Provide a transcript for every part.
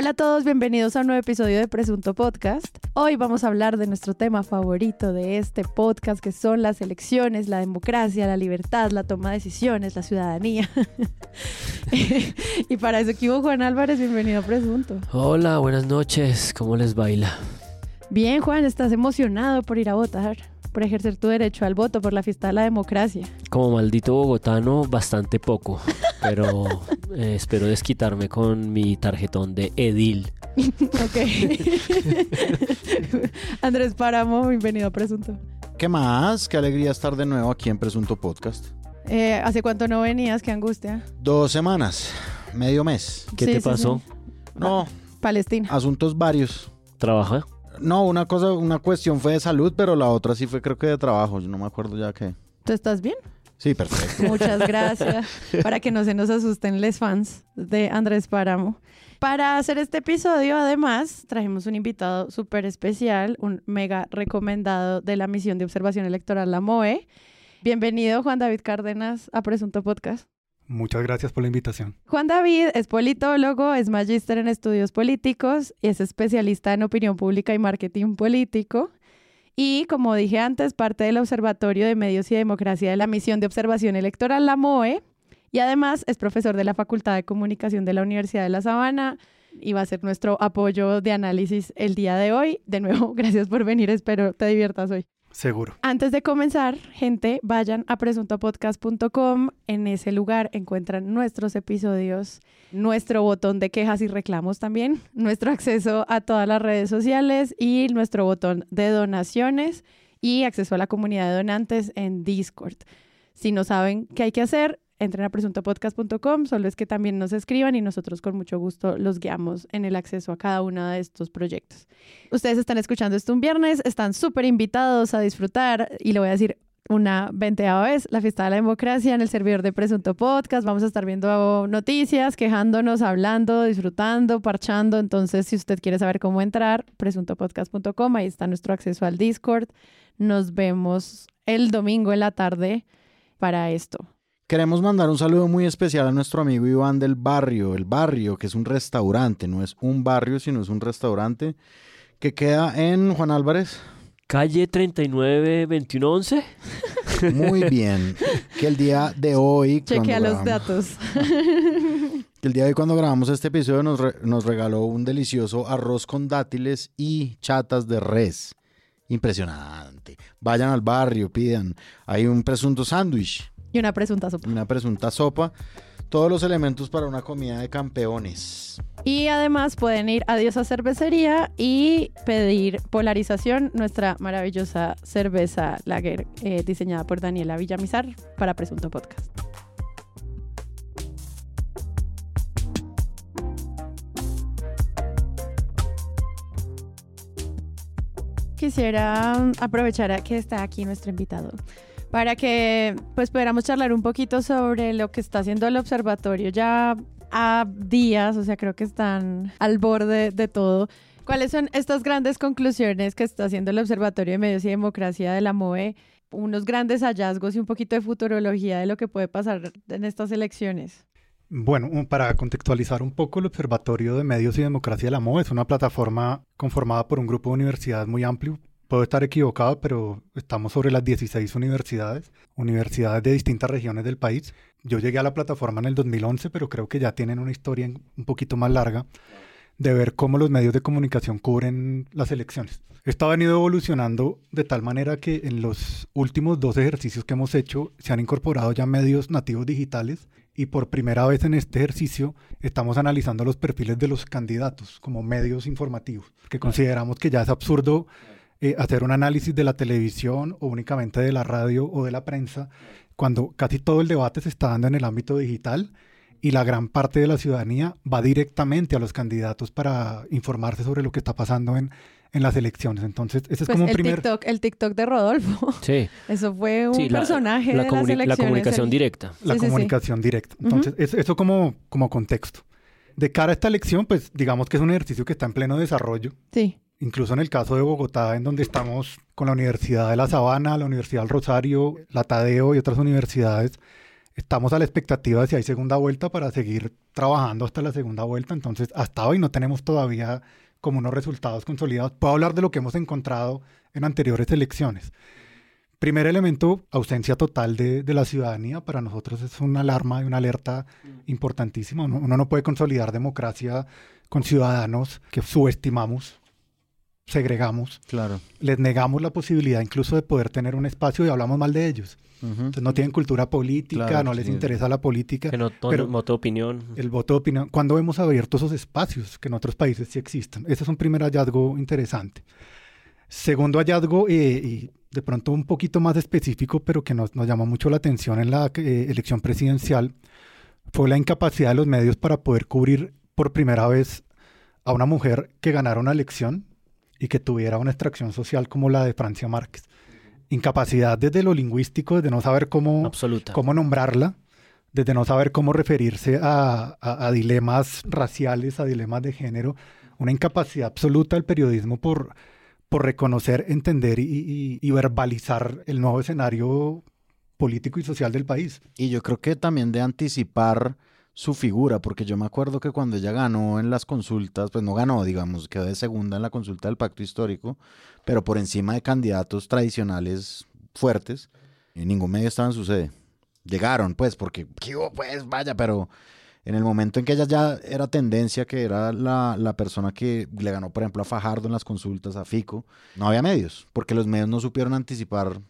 Hola a todos, bienvenidos a un nuevo episodio de Presunto Podcast. Hoy vamos a hablar de nuestro tema favorito de este podcast, que son las elecciones, la democracia, la libertad, la toma de decisiones, la ciudadanía. y para eso aquí Juan Álvarez, bienvenido a Presunto. Hola, buenas noches, ¿cómo les baila? Bien, Juan, ¿estás emocionado por ir a votar? Por ejercer tu derecho al voto por la fiesta de la democracia? Como maldito bogotano, bastante poco, pero eh, espero desquitarme con mi tarjetón de Edil. ok. Andrés Páramo, bienvenido a Presunto. ¿Qué más? Qué alegría estar de nuevo aquí en Presunto Podcast. Eh, ¿Hace cuánto no venías? Qué angustia. Dos semanas, medio mes. ¿Qué te pasó? No. Palestina. Asuntos varios. ¿Trabaja? No, una cosa, una cuestión fue de salud, pero la otra sí fue creo que de trabajo. Yo no me acuerdo ya qué. ¿Tú estás bien? Sí, perfecto. Muchas gracias. Para que no se nos asusten les fans de Andrés Páramo. Para hacer este episodio, además, trajimos un invitado súper especial, un mega recomendado de la misión de observación electoral, la MOE. Bienvenido, Juan David Cárdenas, a Presunto Podcast. Muchas gracias por la invitación. Juan David es politólogo, es magíster en estudios políticos y es especialista en opinión pública y marketing político. Y como dije antes, parte del Observatorio de Medios y Democracia de la Misión de Observación Electoral, la MOE. Y además es profesor de la Facultad de Comunicación de la Universidad de La Sabana y va a ser nuestro apoyo de análisis el día de hoy. De nuevo, gracias por venir, espero te diviertas hoy. Seguro. Antes de comenzar, gente, vayan a presuntopodcast.com. En ese lugar encuentran nuestros episodios, nuestro botón de quejas y reclamos también, nuestro acceso a todas las redes sociales y nuestro botón de donaciones y acceso a la comunidad de donantes en Discord. Si no saben qué hay que hacer, entren a presuntopodcast.com, solo es que también nos escriban y nosotros con mucho gusto los guiamos en el acceso a cada uno de estos proyectos. Ustedes están escuchando esto un viernes, están súper invitados a disfrutar y le voy a decir una veinteava vez, la fiesta de la democracia en el servidor de Presunto Podcast. Vamos a estar viendo noticias, quejándonos, hablando, disfrutando, parchando. Entonces, si usted quiere saber cómo entrar, presuntopodcast.com, ahí está nuestro acceso al Discord. Nos vemos el domingo en la tarde para esto. Queremos mandar un saludo muy especial a nuestro amigo Iván del Barrio, el Barrio, que es un restaurante, no es un barrio, sino es un restaurante que queda en Juan Álvarez. Calle 39 2111. Muy bien. Que el día de hoy. Chequea los datos. Que el día de hoy, cuando grabamos este episodio, nos, nos regaló un delicioso arroz con dátiles y chatas de res. Impresionante. Vayan al barrio, pidan. Hay un presunto sándwich y una presunta sopa. Una presunta sopa. Todos los elementos para una comida de campeones. Y además pueden ir a Diosa Cervecería y pedir Polarización, nuestra maravillosa cerveza lager eh, diseñada por Daniela Villamizar para Presunto Podcast. Quisiera aprovechar a que está aquí nuestro invitado para que pues pudiéramos charlar un poquito sobre lo que está haciendo el observatorio ya a días, o sea, creo que están al borde de todo. ¿Cuáles son estas grandes conclusiones que está haciendo el Observatorio de Medios y Democracia de la MOE? Unos grandes hallazgos y un poquito de futurología de lo que puede pasar en estas elecciones. Bueno, para contextualizar un poco, el Observatorio de Medios y Democracia de la MOE es una plataforma conformada por un grupo de universidades muy amplio, Puedo estar equivocado, pero estamos sobre las 16 universidades, universidades de distintas regiones del país. Yo llegué a la plataforma en el 2011, pero creo que ya tienen una historia un poquito más larga de ver cómo los medios de comunicación cubren las elecciones. Esto ha venido evolucionando de tal manera que en los últimos dos ejercicios que hemos hecho se han incorporado ya medios nativos digitales y por primera vez en este ejercicio estamos analizando los perfiles de los candidatos como medios informativos, que consideramos que ya es absurdo eh, hacer un análisis de la televisión o únicamente de la radio o de la prensa, cuando casi todo el debate se está dando en el ámbito digital y la gran parte de la ciudadanía va directamente a los candidatos para informarse sobre lo que está pasando en, en las elecciones. Entonces, ese es pues como un el primer... TikTok, el TikTok de Rodolfo. Sí. Eso fue un personaje la, de las elecciones. La comunicación directa. La comunicación directa. Entonces, eso como, como contexto. De cara a esta elección, pues digamos que es un ejercicio que está en pleno desarrollo. Sí. Incluso en el caso de Bogotá, en donde estamos con la Universidad de La Sabana, la Universidad del Rosario, la Tadeo y otras universidades, estamos a la expectativa de si hay segunda vuelta para seguir trabajando hasta la segunda vuelta. Entonces, hasta hoy no tenemos todavía como unos resultados consolidados. Puedo hablar de lo que hemos encontrado en anteriores elecciones. Primer elemento, ausencia total de, de la ciudadanía. Para nosotros es una alarma y una alerta importantísima. Uno, uno no puede consolidar democracia con ciudadanos que subestimamos, segregamos, Claro. les negamos la posibilidad incluso de poder tener un espacio y hablamos mal de ellos. Entonces no tienen cultura política, Claro, no les sí. interesa la política. Que no Pero- voto opinión. El voto de opinión. ¿Cuándo hemos abierto esos espacios que en otros países sí existen? Ese es un primer hallazgo interesante. Segundo hallazgo, eh, y de pronto un poquito más específico, pero que nos, nos llamó mucho la atención en la eh, elección presidencial, fue la incapacidad de los medios para poder cubrir por primera vez a una mujer que ganara una elección y que tuviera una extracción social como la de Francia Márquez. Incapacidad desde lo lingüístico, desde no saber cómo, Absoluta. cómo nombrarla, desde no saber cómo referirse a, a- a dilemas raciales, a dilemas de género, una incapacidad absoluta del periodismo por, por reconocer, entender y, y- y verbalizar el nuevo escenario político y social del país. Y yo creo que también de anticipar su figura, porque yo me acuerdo que cuando ella ganó en las consultas, pues no ganó, digamos, quedó de segunda en la consulta del pacto histórico, pero por encima de candidatos tradicionales fuertes, en ningún medio estaba en su sede. Llegaron, pues, porque, pues, vaya, pero en el momento en que ella ya era tendencia, que era la, la persona que le ganó, por ejemplo, a Fajardo en las consultas, a Fico, no había medios, porque los medios no supieron anticipar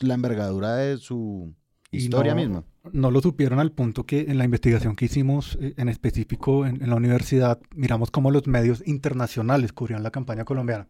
la envergadura de su historia no- misma. No lo supieron al punto que en la investigación que hicimos eh, en específico en, en la universidad, miramos cómo los medios internacionales cubrían la campaña colombiana.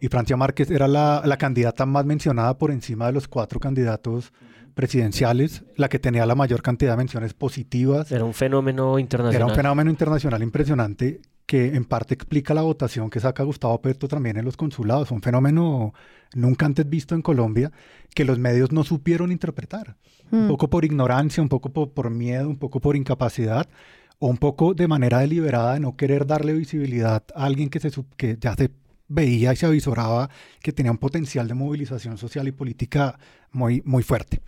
Y Francia Márquez era la, la candidata más mencionada por encima de los cuatro candidatos presidenciales, la que tenía la mayor cantidad de menciones positivas. Era un fenómeno internacional. Era un fenómeno internacional impresionante que en parte explica la votación que saca Gustavo Petro también en los consulados. Un fenómeno nunca antes visto en Colombia que los medios no supieron interpretar. Un Mm. poco por ignorancia, un poco por, por miedo, un poco por incapacidad o un poco de manera deliberada de no querer darle visibilidad a alguien que, se, que ya se veía y se avisoraba que tenía un potencial de movilización social y política muy, muy fuerte.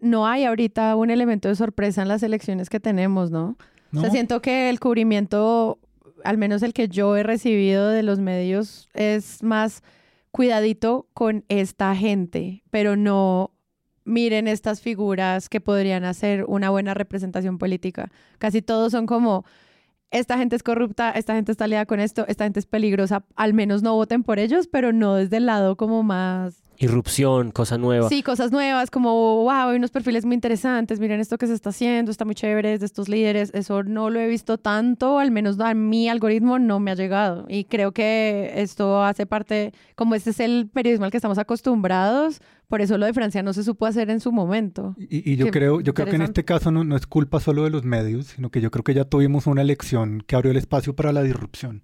No hay ahorita un elemento de sorpresa en las elecciones que tenemos, ¿no? O sea, ¿no? siento que el cubrimiento, al menos el que yo he recibido de los medios, es más cuidadito con esta gente, pero no miren estas figuras que podrían hacer una buena representación política. Casi todos son como, esta gente es corrupta, esta gente está aliada con esto, esta gente es peligrosa, al menos no voten por ellos, pero no desde el lado como más Irrupción, cosa nueva. Sí, cosas nuevas, como, wow, hay unos perfiles muy interesantes, miren esto que se está haciendo, está muy chévere es de estos líderes. Eso no lo he visto tanto, al menos a mi algoritmo no me ha llegado. Y creo que esto hace parte, como este es el periodismo al que estamos acostumbrados, por eso lo de Francia no se supo hacer en su momento. Y, y yo Qué creo, yo creo que en este caso no, no es culpa solo de los medios, sino que yo creo que ya tuvimos una elección que abrió el espacio para la disrupción.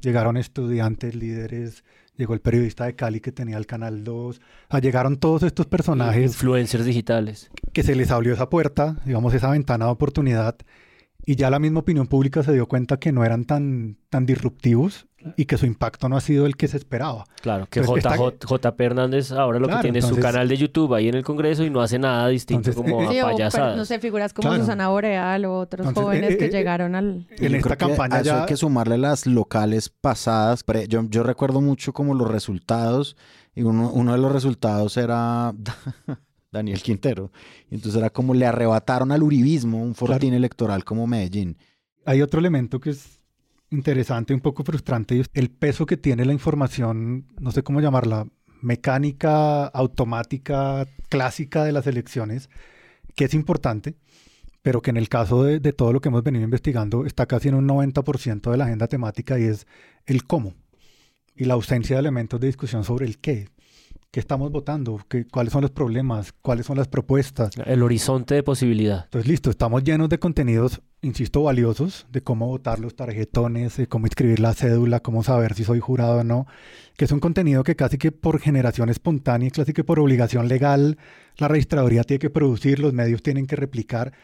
Llegaron estudiantes, líderes, llegó el periodista de Cali que tenía el Canal 2, ah, llegaron todos estos personajes. Influencers digitales. que se les abrió esa puerta, digamos, esa ventana de oportunidad, y ya la misma opinión pública se dio cuenta que no eran tan, tan disruptivos y que su impacto no ha sido el que se esperaba. Claro, que Pues está- JJ, JP Hernández ahora lo Claro, que tiene es su entonces- canal de YouTube ahí en el Congreso y no hace nada distinto Entonces, como eh, a pero, payasadas. no sé, figuras como Claro. Susana Boreal o otros Entonces, jóvenes eh, que eh, llegaron al... En yo esta que campaña ya- hay que sumarle las locales pasadas. Yo, yo recuerdo mucho como los resultados, y uno, uno de los resultados era Daniel Quintero. Y entonces era como le arrebataron al uribismo un fortín electoral como Medellín. Hay otro elemento que es interesante, un poco frustrante, el peso que tiene la información, no sé cómo llamarla, mecánica, automática, clásica de las elecciones, que es importante, pero que en el caso de, de todo lo que hemos venido investigando está casi en un 90% de la agenda temática y es el cómo y la ausencia de elementos de discusión sobre el qué. ¿Qué estamos votando? ¿Qué, ¿Cuáles son los problemas? ¿Cuáles son las propuestas? El horizonte de posibilidad. Entonces, listo, estamos llenos de contenidos, insisto, valiosos, de cómo votar los tarjetones, de cómo inscribir la cédula, cómo saber si soy jurado o no, que es un contenido que casi que por generación espontánea, casi que por obligación legal, la registraduría tiene que producir, los medios tienen que replicar,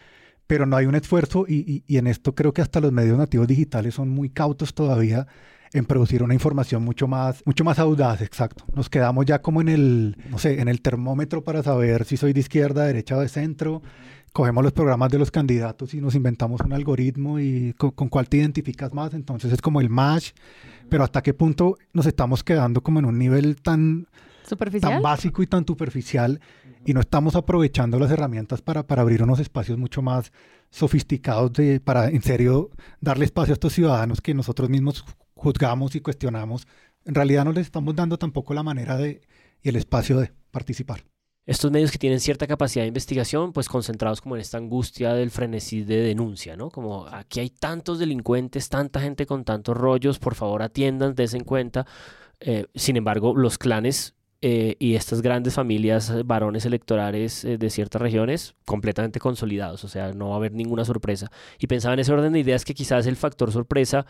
pero no hay un esfuerzo y, y- y en esto creo que hasta los medios nativos digitales son muy cautos todavía en producir una información mucho más, mucho más audaz, exacto. Nos quedamos ya como en el, no sé, en el termómetro para saber si soy de izquierda, derecha o de centro. Cogemos los programas de los candidatos y nos inventamos un algoritmo y con, con cuál te identificas más. Entonces es como el match, pero hasta qué punto nos estamos quedando como en un nivel tan, ¿Superficial? tan básico y tan superficial y no estamos aprovechando las herramientas para, para abrir unos espacios mucho más sofisticados de, para en serio darle espacio a estos ciudadanos que nosotros mismos juzgamos y cuestionamos. En realidad no les estamos dando tampoco la manera de y el espacio de participar. Estos medios que tienen cierta capacidad de investigación, pues concentrados como en esta angustia del frenesí de denuncia, ¿no? Como aquí hay tantos delincuentes, tanta gente con tantos rollos, por favor atiendan, des en cuenta. Eh, sin embargo, los clanes eh, y estas grandes familias eh, varones electorales de ciertas regiones completamente consolidados, o sea, no va a haber ninguna sorpresa. Y pensaba en ese orden de ideas que quizás el factor sorpresa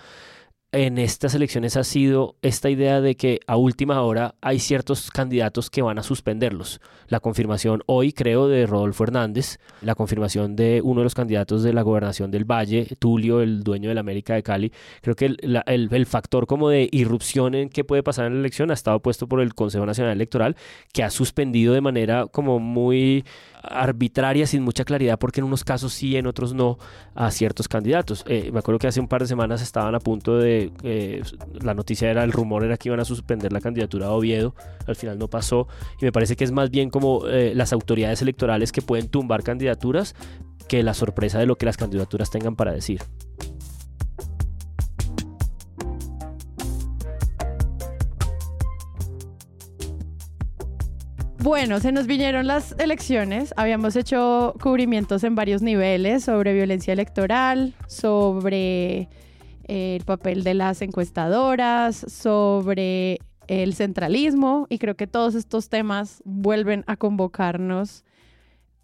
en estas elecciones ha sido esta idea de que a última hora hay ciertos candidatos que van a suspenderlos. La confirmación hoy, creo, de Rodolfo Hernández, la confirmación de uno de los candidatos de la gobernación del Valle, Tulio, el dueño de la América de Cali. Creo que el, la, el, el factor como de irrupción en qué puede pasar en la elección ha estado puesto por el Consejo Nacional Electoral, que ha suspendido de manera como muy arbitraria, sin mucha claridad, porque en unos casos sí, en otros no, a ciertos candidatos. Eh, me acuerdo que hace un par de semanas estaban a punto de, la noticia era, el rumor era que iban a suspender la candidatura de Oviedo, al final no pasó, y me parece que es más bien como eh, las autoridades electorales que pueden tumbar candidaturas que la sorpresa de lo que las candidaturas tengan para decir. Bueno, se nos vinieron las elecciones. Habíamos hecho cubrimientos en varios niveles sobre violencia electoral, sobre el papel de las encuestadoras, sobre el centralismo y creo que todos estos temas vuelven a convocarnos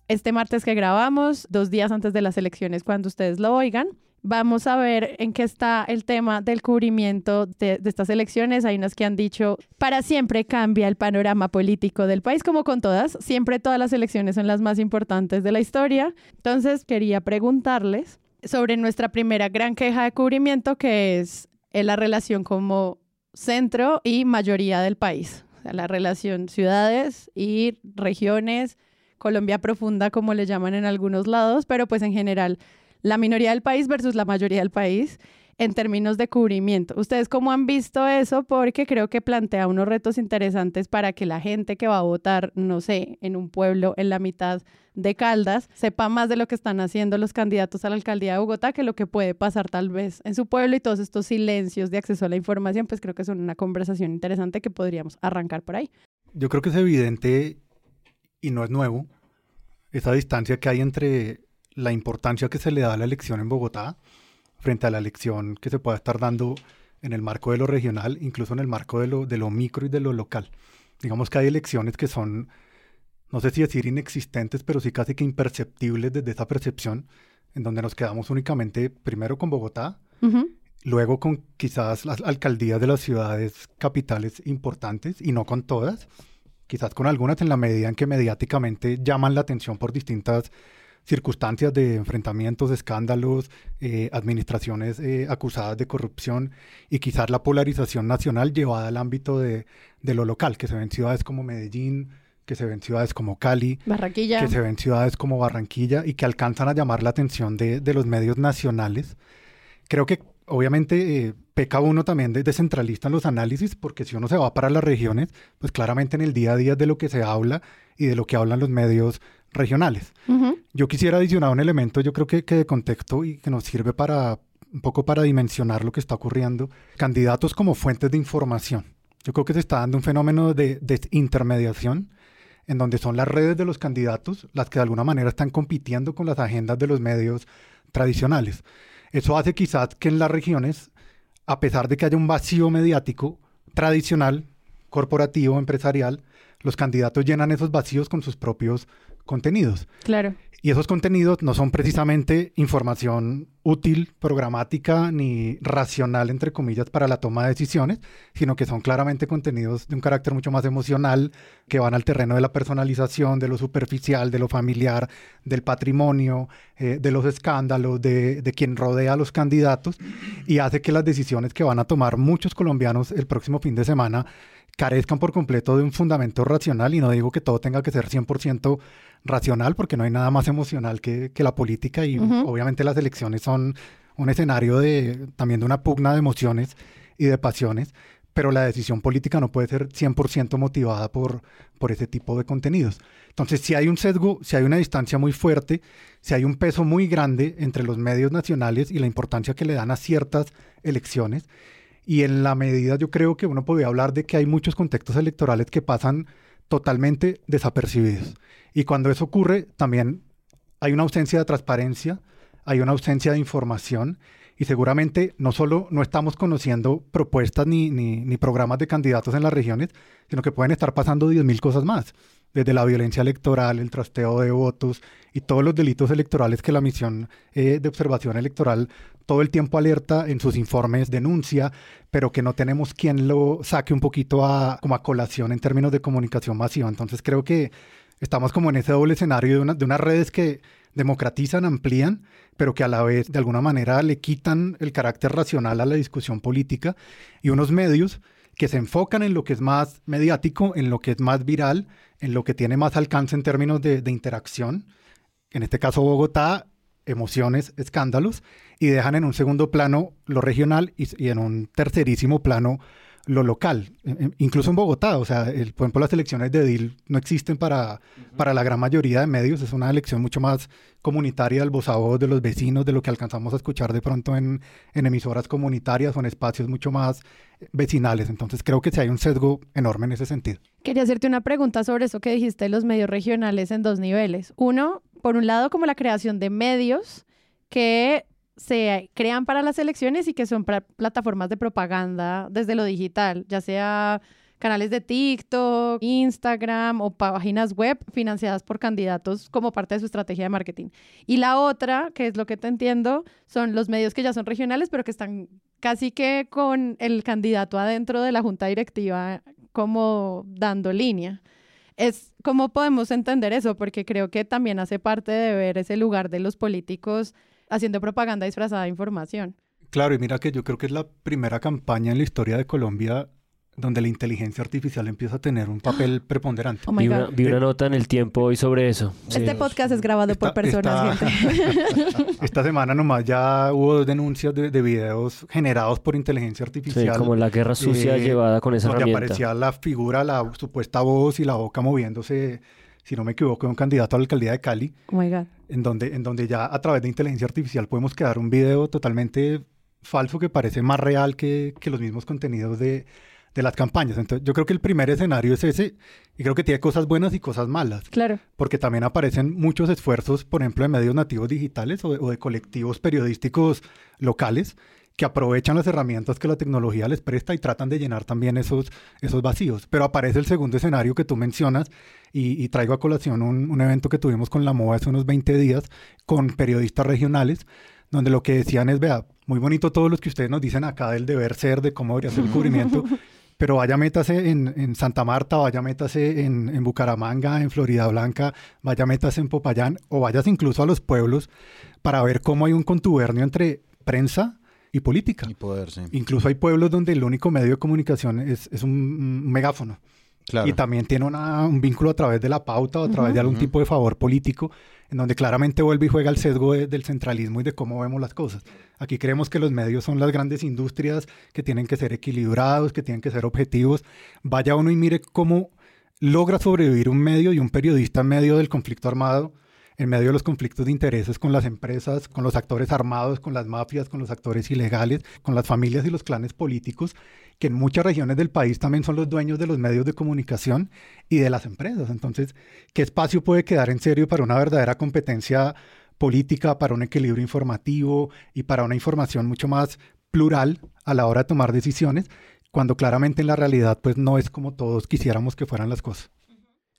este martes que grabamos, dos días antes de las elecciones cuando ustedes lo oigan. Vamos a ver en qué está el tema del cubrimiento de, estas elecciones. Hay unos que han dicho, para siempre cambia el panorama político del país, como con todas. Siempre todas las elecciones son las más importantes de la historia. Entonces, quería preguntarles sobre nuestra primera gran queja de cubrimiento, que es la relación como centro y mayoría del país. O sea, la relación ciudades y regiones, Colombia profunda, como le llaman en algunos lados, pero pues en general la minoría del país versus la mayoría del país en términos de cubrimiento. ¿Ustedes cómo han visto eso? Porque creo que plantea unos retos interesantes para que la gente que va a votar, no sé, en un pueblo en la mitad de Caldas, sepa más de lo que están haciendo los candidatos a la alcaldía de Bogotá que lo que puede pasar tal vez en su pueblo y todos estos silencios de acceso a la información, pues creo que son una conversación interesante que podríamos arrancar por ahí. Yo creo que es evidente y no es nuevo esa distancia que hay entre la importancia que se le da a la elección en Bogotá frente a la elección que se pueda estar dando en el marco de lo regional, incluso en el marco de lo, de lo micro y de lo local. Digamos que hay elecciones que son, no sé si decir inexistentes, pero sí casi que imperceptibles desde esa percepción, en donde nos quedamos únicamente primero con Bogotá, uh -huh. luego con quizás las alcaldías de las ciudades capitales importantes y no con todas, quizás con algunas en la medida en que mediáticamente llaman la atención por distintas circunstancias de enfrentamientos, escándalos, eh, administraciones eh, acusadas de corrupción y quizás la polarización nacional llevada al ámbito de, de, lo local, que se ven ciudades como Medellín, que se ven ciudades como Cali, Barranquilla. que se ven ciudades como Barranquilla y que alcanzan a llamar la atención de, de los medios nacionales. Creo que obviamente eh, peca uno también de, de, centralista en los análisis, porque si uno se va para las regiones, pues claramente en el día a día de lo que se habla y de lo que hablan los medios regionales. Uh -huh. Yo quisiera adicionar un elemento, yo creo que, que, de contexto y que nos sirve para un poco para dimensionar lo que está ocurriendo. Candidatos como fuentes de información. Yo creo que se está dando un fenómeno de, de intermediación en donde son las redes de los candidatos las que de alguna manera están compitiendo con las agendas de los medios tradicionales. Eso hace quizás que en las regiones, a pesar de que haya un vacío mediático tradicional, corporativo, empresarial, los candidatos llenan esos vacíos con sus propios contenidos. Claro. Y esos contenidos no son precisamente información útil, programática, ni racional, entre comillas, para la toma de decisiones, sino que son claramente contenidos de un carácter mucho más emocional, que van al terreno de la personalización, de lo superficial, de lo familiar, del patrimonio, eh, de los escándalos, de, de quien rodea a los candidatos, y hace que las decisiones que van a tomar muchos colombianos el próximo fin de semana carezcan por completo de un fundamento racional, y no digo que todo tenga que ser 100% racional, porque no hay nada más emocional que, que la política y Ujú. obviamente las elecciones son un escenario de, también de una pugna de emociones y de pasiones, pero la decisión política no puede ser 100% motivada por, por ese tipo de contenidos. Entonces, si hay un sesgo, si hay una distancia muy fuerte, si hay un peso muy grande entre los medios nacionales y la importancia que le dan a ciertas elecciones, y en la medida yo creo que uno podría hablar de que hay muchos contextos electorales que pasan totalmente desapercibidos. Y cuando eso ocurre, también hay una ausencia de transparencia, hay una ausencia de información y seguramente no solo no estamos conociendo propuestas ni, ni, programas de candidatos en las regiones, sino que pueden estar pasando 10.000 cosas más, desde la violencia electoral, el trasteo de votos y todos los delitos electorales que la misión eh, de observación electoral todo el tiempo alerta en sus informes, denuncia, pero que no tenemos quien lo saque un poquito a, como a colación en términos de comunicación masiva. Entonces creo que estamos como en ese doble escenario de, una- de unas redes que democratizan, amplían, pero que a la vez de alguna manera le quitan el carácter racional a la discusión política y unos medios que se enfocan en lo que es más mediático, en lo que es más viral, en lo que tiene más alcance en términos de, de interacción. En este caso Bogotá, emociones, escándalos, y dejan en un segundo plano lo regional y, y en un tercerísimo plano lo local, E- e- incluso en Bogotá, o sea, el, por ejemplo, las elecciones de DIL no existen para, para la gran mayoría de medios, es una elección mucho más comunitaria del voz a voz de los vecinos, de lo que alcanzamos a escuchar de pronto en, en emisoras comunitarias o en espacios mucho más vecinales, entonces creo que sí hay un sesgo enorme en ese sentido. Quería hacerte una pregunta sobre eso que dijiste de los medios regionales en dos niveles. Uno, por un lado, como la creación de medios que se crean para las elecciones y que son plataformas de propaganda desde lo digital, ya sea canales de TikTok, Instagram o páginas web financiadas por candidatos como parte de su estrategia de marketing. Y la otra, que es lo que te entiendo, son los medios que ya son regionales, pero que están casi que con el candidato adentro de la junta directiva como dando línea. Es cómo podemos entender eso, porque creo que también hace parte de ver ese lugar de los políticos haciendo propaganda disfrazada de información. Claro, y mira que yo creo que es la primera campaña en la historia de Colombia donde la inteligencia artificial empieza a tener un papel preponderante. Oh Vi una, God. vi una nota en el tiempo hoy sobre eso. Sí. Este podcast es grabado por personas, esta- gente. Esta semana nomás ya hubo dos denuncias de, de videos generados por inteligencia Sí, artificial. como la guerra sucia eh, llevada con esa donde herramienta. aparecía la figura, la supuesta voz y la boca moviéndose, si no me equivoco, de un candidato a la alcaldía de Cali, Oh my God. en donde, en donde ya a través de inteligencia artificial podemos crear un video totalmente falso que parece más real que, que los mismos contenidos de, de las campañas. Entonces, yo creo que el primer escenario es ese y creo que tiene cosas buenas y cosas malas Claro. porque también aparecen muchos esfuerzos, por ejemplo, de medios nativos digitales o de, o de colectivos periodísticos locales que aprovechan las herramientas que la tecnología les presta y tratan de llenar también esos, esos vacíos. Pero aparece el segundo escenario que tú mencionas y, y traigo a colación un, un evento que tuvimos con la MOA hace unos 20 días con periodistas regionales, donde lo que decían es, vea, muy bonito todos los que ustedes nos dicen acá del deber ser, de cómo debería ser el cubrimiento, pero vaya métase en, en Santa Marta, vaya métase en, en Bucaramanga, en Florida Blanca, vaya métase en Popayán o vayas incluso a los pueblos para ver cómo hay un contubernio entre prensa y política. Y poder, sí. Incluso hay pueblos donde el único medio de comunicación es, es un, megáfono Claro. y también tiene una- un vínculo a través de la pauta o a través de algún tipo de favor político, en donde claramente vuelve y juega el sesgo de- del centralismo y de cómo vemos las cosas. Aquí creemos que los medios son las grandes industrias que tienen que ser equilibrados, que tienen que ser objetivos. Vaya uno y mire cómo logra sobrevivir un medio y un periodista en medio del conflicto armado, en medio de los conflictos de intereses con las empresas, con los actores armados, con las mafias, con los actores ilegales, con las familias y los clanes políticos, que en muchas regiones del país también son los dueños de los medios de comunicación y de las empresas. Entonces, ¿qué espacio puede quedar en serio para una verdadera competencia política, para un equilibrio informativo y para una información mucho más plural a la hora de tomar decisiones, cuando claramente en la realidad pues no es como todos quisiéramos que fueran las cosas?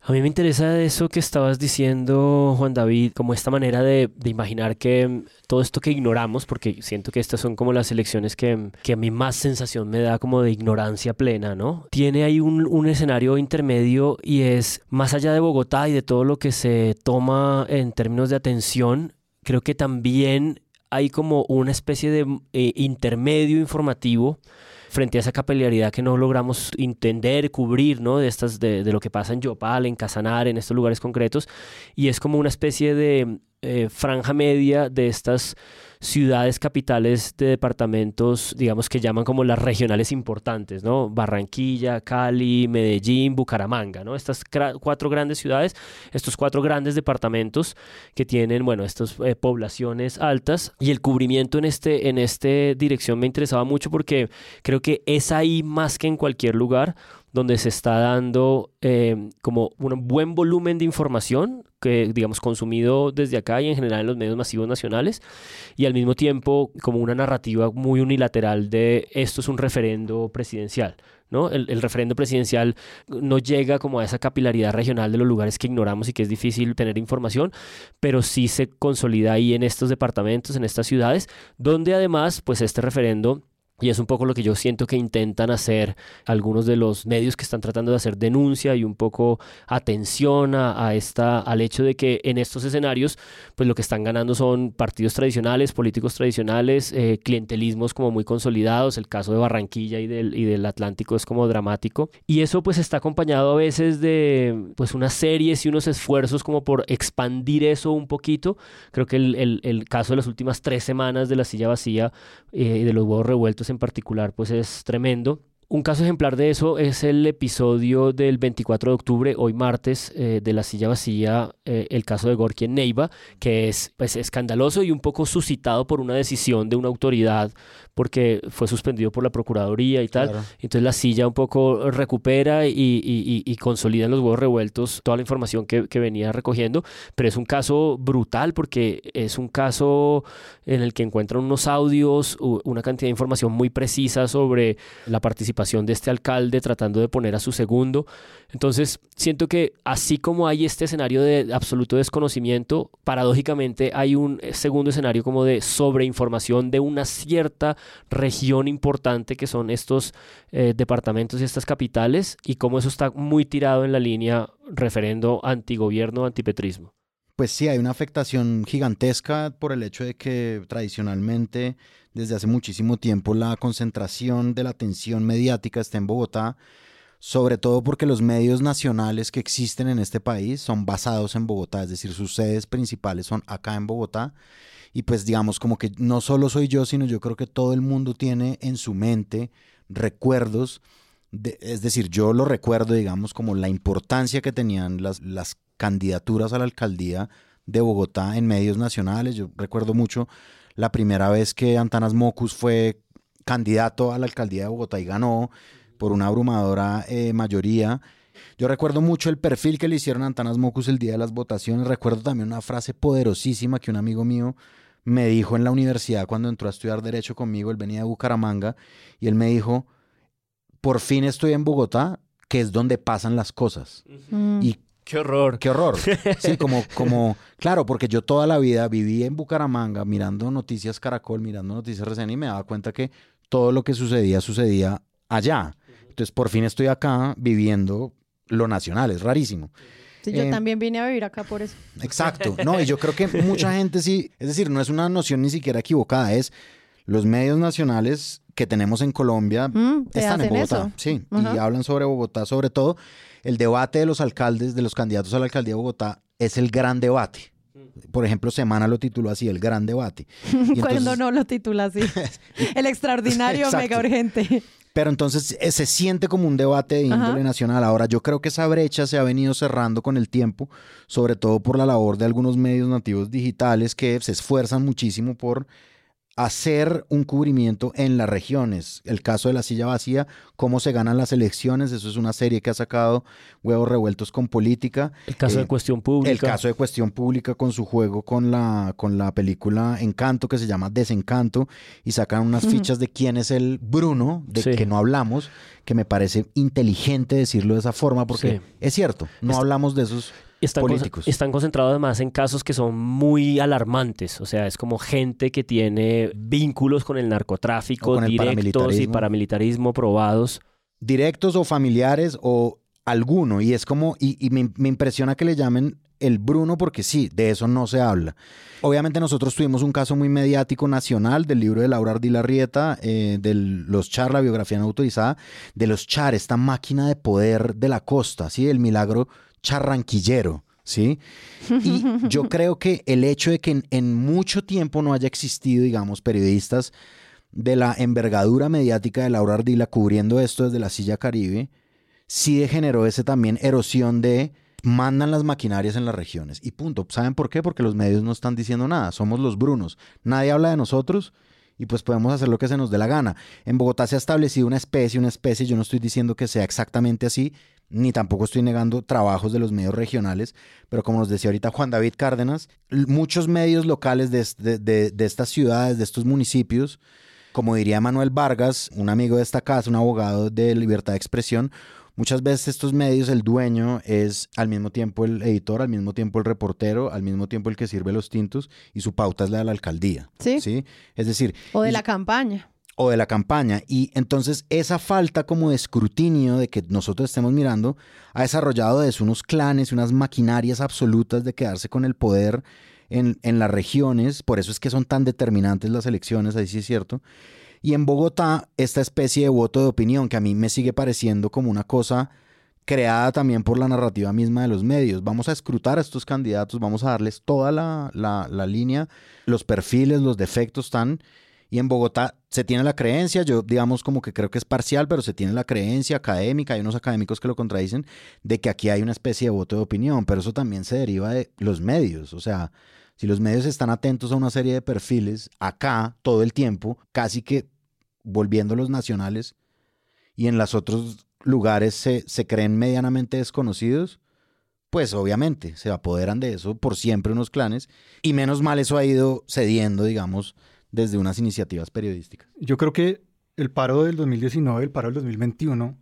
A mí me interesa eso que estabas diciendo, Juan David, como esta manera de, imaginar que mm, todo esto que ignoramos, porque siento que estas son como las elecciones que, mm, que a mí más sensación me da como de ignorancia plena, ¿no? Tiene ahí un, escenario intermedio y es más allá de Bogotá y de todo lo que se toma en términos de atención, creo que también hay como una especie de eh, intermedio informativo frente a esa capilaridad que no logramos entender, cubrir, ¿no? De, estas, de, lo que pasa en Yopal, en Casanare, en estos lugares concretos. Y es como una especie de eh, franja media de estas ciudades capitales de departamentos, digamos que llaman como las regionales importantes, ¿no? Barranquilla, Cali, Medellín, Bucaramanga, ¿no? Estas cuatro grandes ciudades, estos cuatro grandes departamentos que tienen, bueno, estas eh, poblaciones altas y el cubrimiento en este, en este dirección me interesaba mucho porque creo que es ahí más que en cualquier lugar donde se está dando eh, como un buen volumen de información que, digamos, consumido desde acá y en general en los medios masivos nacionales, y al mismo tiempo como una narrativa muy unilateral de esto es un referendo presidencial. ¿no? El, el, referendo presidencial no llega como a esa capilaridad regional de los lugares que ignoramos y que es difícil tener información, pero sí se consolida ahí en estos departamentos, en estas ciudades, donde además, pues este referendo y es un poco lo que yo siento que intentan hacer algunos de los medios que están tratando de hacer denuncia y un poco atención a, esta, al hecho de que en estos escenarios, pues lo que están ganando son partidos tradicionales, políticos tradicionales, eh, clientelismos como muy consolidados. El caso de Barranquilla y del, y del Atlántico es como dramático. Y eso pues está acompañado a veces de pues unas series y unos esfuerzos como por expandir eso un poquito. Creo que el, el, el caso de las últimas tres semanas de la silla vacía eh, y de los huevos revueltos en particular pues es tremendo. Un caso ejemplar de eso es el episodio del 24 de octubre, hoy martes, eh, de La Silla Vacía, eh, el caso de Gorky en Neiva, que es pues, escandaloso y un poco suscitado por una decisión de una autoridad porque fue suspendido por la Procuraduría y tal. Entonces la silla un poco recupera y, y, y, consolida en los huevos revueltos toda la información que, que, venía recogiendo, pero es un caso brutal porque es un caso en el que encuentran unos audios, una cantidad de información muy precisa sobre la participación de este alcalde tratando de poner a su segundo. Entonces siento que así como hay este escenario de absoluto desconocimiento, paradójicamente hay un segundo escenario como de sobreinformación de una cierta región importante que son estos eh, departamentos y estas capitales y cómo eso está muy tirado en la línea referendo antigobierno, antipetrismo. Pues sí, hay una afectación gigantesca por el hecho de que tradicionalmente, desde hace muchísimo tiempo, la concentración de la atención mediática está en Bogotá, sobre todo porque los medios nacionales que existen en este país son basados en Bogotá, es decir, sus sedes principales son acá en Bogotá y pues digamos como que no solo soy yo, sino yo creo que todo el mundo tiene en su mente recuerdos, de, es decir, yo lo recuerdo, digamos, como la importancia que tenían las, las candidaturas a la alcaldía de Bogotá en medios nacionales. Yo recuerdo mucho la primera vez que Antanas Mocus fue candidato a la alcaldía de Bogotá y ganó por una abrumadora eh, mayoría. Yo recuerdo mucho el perfil que le hicieron a Antanas Mocus el día de las votaciones. Recuerdo también una frase poderosísima que un amigo mío me dijo en la universidad cuando entró a estudiar Derecho conmigo, él venía de Bucaramanga, y él me dijo, por fin estoy en Bogotá, que es donde pasan las cosas. Mm. Y Qué horror. Qué horror. Sí, como, como, claro, porque yo toda la vida viví en Bucaramanga mirando noticias Caracol, mirando noticias recién y me daba cuenta que todo lo que sucedía sucedía allá. Entonces, por fin estoy acá viviendo lo nacional, es rarísimo. Sí, yo eh, también vine a vivir acá por eso. Exacto, no, y yo creo que mucha gente sí, es decir, no es una noción ni siquiera equivocada, es los medios nacionales que tenemos en Colombia mm, están en Bogotá, sí, y hablan sobre Bogotá, sobre todo el debate de los alcaldes, de los candidatos a la alcaldía de Bogotá es el gran debate. Por ejemplo, Semana lo tituló así, el gran debate. Cuando no lo titula así. el extraordinario mega urgente. Pero entonces eh, se siente como un debate de índole nacional. Ahora, yo creo que esa brecha se ha venido cerrando con el tiempo, sobre todo por la labor de algunos medios nativos digitales que se esfuerzan muchísimo por hacer un cubrimiento en las regiones. El caso de la silla vacía, cómo se ganan las elecciones, eso es una serie que ha sacado huevos revueltos con política. El caso de Eh, cuestión pública. El caso de cuestión pública con su juego con la, con la película Encanto que se llama Desencanto y sacan unas fichas de quién es el Bruno, de Sí. que no hablamos, que me parece inteligente decirlo de esa forma porque Sí. es cierto, no Es- hablamos de esos están, están concentrados además en casos que son muy alarmantes. O sea, es como gente que tiene vínculos con el narcotráfico con el directos y paramilitarismo. paramilitarismo probados. directos o familiares o alguno. Y es como, y, y me, me impresiona que le llamen el Bruno porque sí, de eso no se habla. Obviamente nosotros tuvimos un caso muy mediático nacional del libro de Laura Ardila Rieta, eh, de los Char, la biografía no autorizada, de los Char, esta máquina de poder de la costa, ¿sí? El milagro charranquillero. ¿Sí? Y yo creo que el hecho de que en, en mucho tiempo no haya existido, digamos, periodistas de la envergadura mediática de Laura Ardila cubriendo esto desde la silla Caribe, sí generó ese también erosión de mandan las maquinarias en las regiones. Y punto. ¿Saben por qué? Porque los medios no están diciendo nada. Somos los brunos. Nadie habla de nosotros y pues podemos hacer lo que se nos dé la gana. En Bogotá se ha establecido una especie, una especie, yo no estoy diciendo que sea exactamente así, ni tampoco estoy negando trabajos de los medios regionales, pero como nos decía ahorita Juan David Cárdenas, muchos medios locales de, de- de- de estas ciudades, de estos municipios, como diría Manuel Vargas, un amigo de esta casa, un abogado de libertad de expresión, muchas veces estos medios, el dueño es al mismo tiempo el editor, al mismo tiempo el reportero, al mismo tiempo el que sirve los tintos y su pauta es la de la alcaldía. Sí. ¿sí? Es decir, O de y- la campaña. O de la campaña. Y entonces esa falta como de escrutinio de que nosotros estemos mirando ha desarrollado de eso unos clanes, unas maquinarias absolutas de quedarse con el poder en, en las regiones. Por eso es que son tan determinantes las elecciones, ahí sí es cierto. Y en Bogotá, esta especie de voto de opinión que a mí me sigue pareciendo como una cosa creada también por la narrativa misma de los medios. Vamos a escrutar a estos candidatos, vamos a darles toda la, la- la línea, los perfiles, los defectos están. Y en Bogotá se tiene la creencia, yo digamos como que creo que es parcial, pero se tiene la creencia académica, hay unos académicos que lo contradicen, de que aquí hay una especie de voto de opinión, pero eso también se deriva de los medios. O sea, si los medios están atentos a una serie de perfiles, acá todo el tiempo, casi que volviéndolos nacionales, y en los otros lugares se, se creen medianamente desconocidos, pues obviamente se apoderan de eso por siempre unos clanes, y menos mal eso ha ido cediendo, digamos, desde unas iniciativas periodísticas. Yo creo que el paro del 2019, el paro del 2021,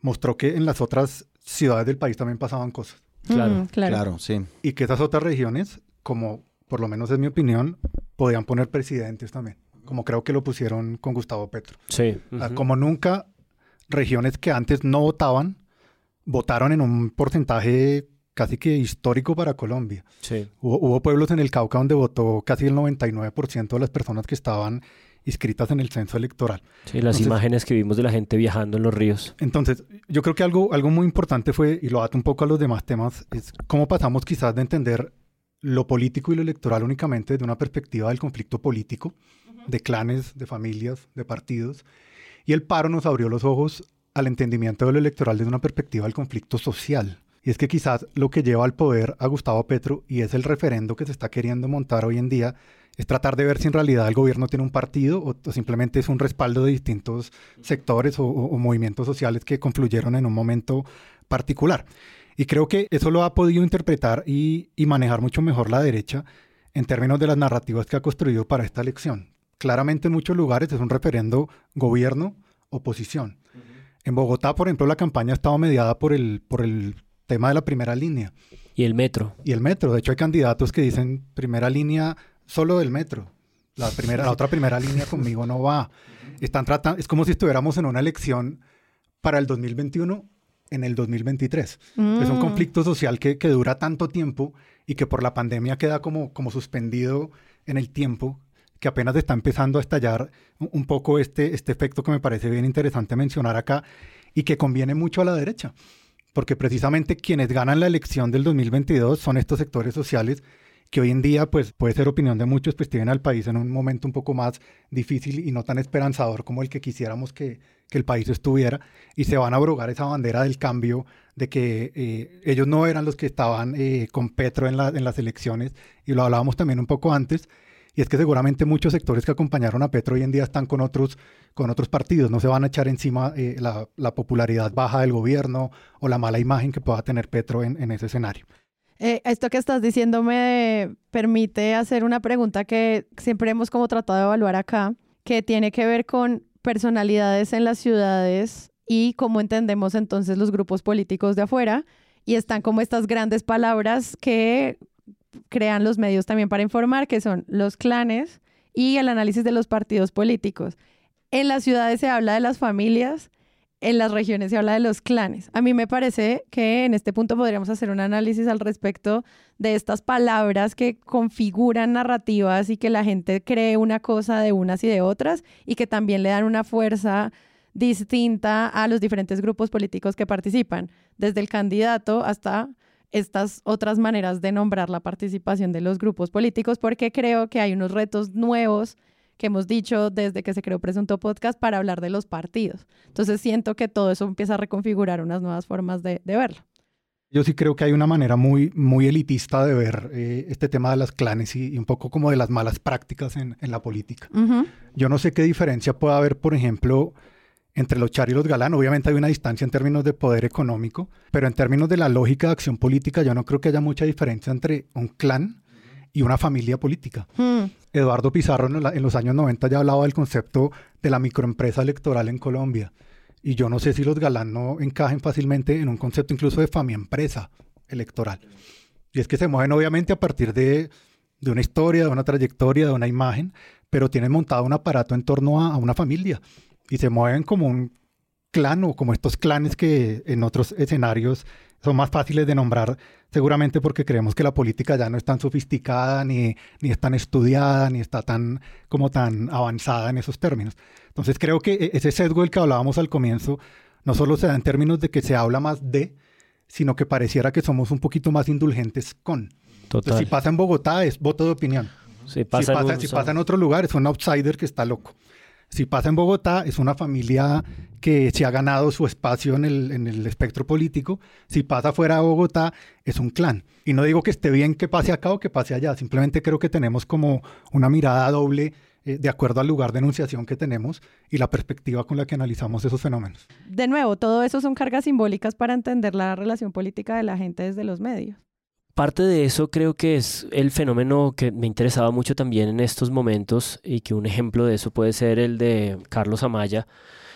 mostró que en las otras ciudades del país también pasaban cosas. Claro, Mm, claro. Claro, sí. Y que esas otras regiones, como por lo menos es mi opinión, podían poner presidentes también. Como creo que lo pusieron con Gustavo Petro. Sí. Como nunca, regiones que antes no votaban, votaron en un porcentaje casi que histórico para Colombia. Sí. Hubo, hubo pueblos en el Cauca donde votó casi el 99% de las personas que estaban inscritas en el censo electoral. Sí, las Entonces- imágenes que vimos de la gente viajando en los ríos. Entonces, yo creo que algo, algo muy importante fue, y lo ato un poco a los demás temas, es cómo pasamos quizás de entender lo político y lo electoral únicamente desde una perspectiva del conflicto político, de clanes, de familias, de partidos. Y el paro nos abrió los ojos al entendimiento de lo electoral desde una perspectiva del conflicto social. Y es que quizás lo que lleva al poder a Gustavo Petro, y es el referendo que se está queriendo montar hoy en día, es tratar de ver si en realidad el gobierno tiene un partido o, o simplemente es un respaldo de distintos sectores o, o- o movimientos sociales que confluyeron en un momento particular. Y creo que eso lo ha podido interpretar y, y manejar mucho mejor la derecha en términos de las narrativas que ha construido para esta elección. Claramente en muchos lugares es un referendo gobierno-oposición. En Bogotá, por ejemplo, la campaña ha estado mediada por el, por el tema de la primera línea Y el metro. y el metro. De hecho, hay candidatos que dicen primera línea solo del metro. La, primera, la otra primera línea conmigo no va. Están tratando, es como si estuviéramos en una elección para el 2021 en el 2023. Es un Mm. conflicto social que, que dura tanto tiempo y que por la pandemia queda como, como suspendido en el tiempo, que apenas está empezando a estallar un, un poco este, este efecto que me parece bien interesante mencionar acá y que conviene mucho a la derecha. Porque precisamente quienes ganan la elección del 2022 son estos sectores sociales que hoy en día, pues puede ser opinión de muchos, pues tienen al país en un momento un poco más difícil y no tan esperanzador como el que quisiéramos que, que el país estuviera, y se van a abrogar esa bandera del cambio de que eh, ellos no eran los que estaban eh, con Petro en, la- en las elecciones, y lo hablábamos también un poco antes, y es que seguramente muchos sectores que acompañaron a Petro hoy en día están con otros, con otros partidos, no se van a echar encima eh, la, la, popularidad baja del gobierno o la mala imagen que pueda tener Petro en, en ese escenario. Eh, esto que estás diciendo me permite hacer una pregunta que siempre hemos como tratado de evaluar acá, que tiene que ver con personalidades en las ciudades y cómo entendemos entonces los grupos políticos de afuera. Y están como estas grandes palabras que crean los medios también para informar, que son los clanes y el análisis de los partidos políticos. En las ciudades se habla de las familias, en las regiones se habla de los clanes. A mí me parece que en este punto podríamos hacer un análisis al respecto de estas palabras que configuran narrativas y que la gente cree una cosa de unas y de otras y que también le dan una fuerza distinta a los diferentes grupos políticos que participan, desde el candidato hasta estas otras maneras de nombrar la participación de los grupos políticos, porque creo que hay unos retos nuevos que hemos dicho desde que se creó Presunto Podcast para hablar de los partidos. Entonces siento que todo eso empieza a reconfigurar unas nuevas formas de, verlo. Yo sí creo que hay una manera muy, muy elitista de ver eh, este tema de las clanes y, un poco como de las malas prácticas en, la política. Yo no sé qué diferencia puede haber, por ejemplo, entre los Char y los Galán. Obviamente hay una distancia en términos de poder económico, pero en términos de la lógica de acción política, yo no creo que haya mucha diferencia entre un clan y una familia política. Hmm. Eduardo Pizarro en, los años 90 ya hablaba del concepto de la microempresa electoral en Colombia. Y yo no sé si los Galán no encajen fácilmente en un concepto incluso de familia-empresa electoral. Y es que se mueven obviamente a partir de, una historia, de una trayectoria, de una imagen, pero tienen montado un aparato en torno a una familia y se mueven como un clan o como estos clanes que en otros escenarios son más fáciles de nombrar, seguramente porque creemos que la política ya no es tan sofisticada, ni, ni es tan estudiada, ni está tan como tan avanzada en esos términos. Entonces creo que e-, ese sesgo del que hablábamos al comienzo no solo se da en términos de que se habla más de, sino que pareciera que somos un poquito más indulgentes con. Total. si pasa en Bogotá es voto de opinión. si, pasa, si pasa en otro lugar es un outsider que está loco. Si pasa en Bogotá, es una familia que se ha ganado su espacio en el, en el espectro político. Si pasa fuera de Bogotá, es un clan. Y no digo que esté bien que pase acá o que pase allá, simplemente creo que tenemos como una mirada doble eh, de acuerdo al lugar de enunciación que tenemos y la perspectiva con la que analizamos esos fenómenos. De nuevo, todo eso son cargas simbólicas para entender la relación política de la gente desde los medios. Parte de eso creo que es el fenómeno que me interesaba mucho también en estos momentos y que un ejemplo de eso puede ser el de Carlos Amaya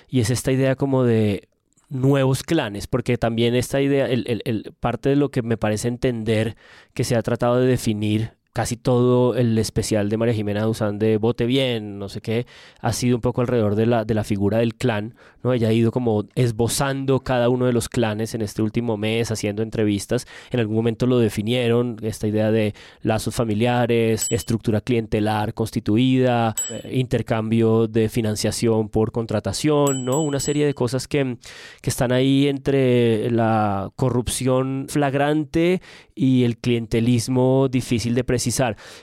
y es esta idea como de nuevos clanes, porque también esta idea, el, parte de lo que me parece entender que se ha tratado de definir casi todo el especial de María Jimena Duzán de Vote Bien, no sé qué, ha sido un poco alrededor de la, de la figura del clan, ¿no? Ella ha ido como esbozando cada uno de los clanes en este último mes, haciendo entrevistas. En algún momento lo definieron, esta idea de lazos familiares, estructura clientelar constituida, eh, intercambio de financiación por contratación, ¿no? Una serie de cosas que, que están ahí entre la corrupción flagrante y el clientelismo difícil de precisar.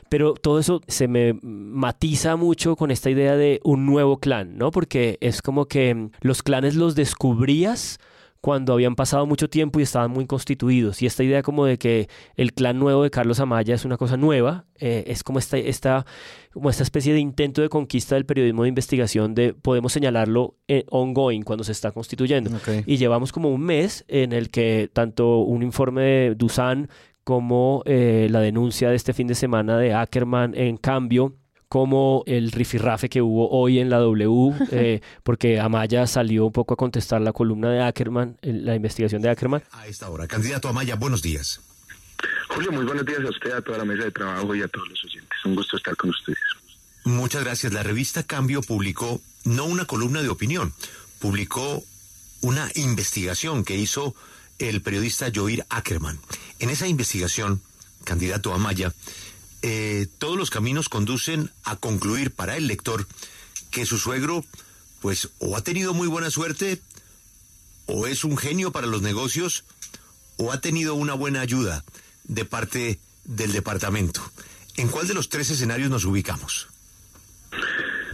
Pero todo eso se me matiza mucho con esta idea de un nuevo clan, ¿no? Porque es como que los clanes los descubrías cuando habían pasado mucho tiempo y estaban muy constituidos. Y esta idea como de que el clan nuevo de Carlos Amaya es una cosa nueva, eh, es como esta, esta, como esta especie de intento de conquista del periodismo de investigación de, podemos señalarlo eh, ongoing, cuando se está constituyendo. Y llevamos como un mes en el que tanto un informe de Dusan como eh, la denuncia de este fin de semana de Ackerman en cambio como el rifirrafe que hubo hoy en la W, eh, porque Amaya salió un poco a contestar la columna de Ackerman, la investigación de Ackerman. A esta hora, candidato Amaya, buenos días. Julio, muy buenos días a usted, a toda la mesa de trabajo y a todos los oyentes. Un gusto estar con ustedes. Muchas gracias. La revista Cambio publicó no una columna de opinión, publicó una investigación que hizo el periodista Joir Ackerman. En esa investigación, candidato Amaya, eh, todos los caminos conducen a concluir para el lector que su suegro, pues, o ha tenido muy buena suerte, o es un genio para los negocios, o ha tenido una buena ayuda de parte del departamento. ¿En cuál de los tres escenarios nos ubicamos?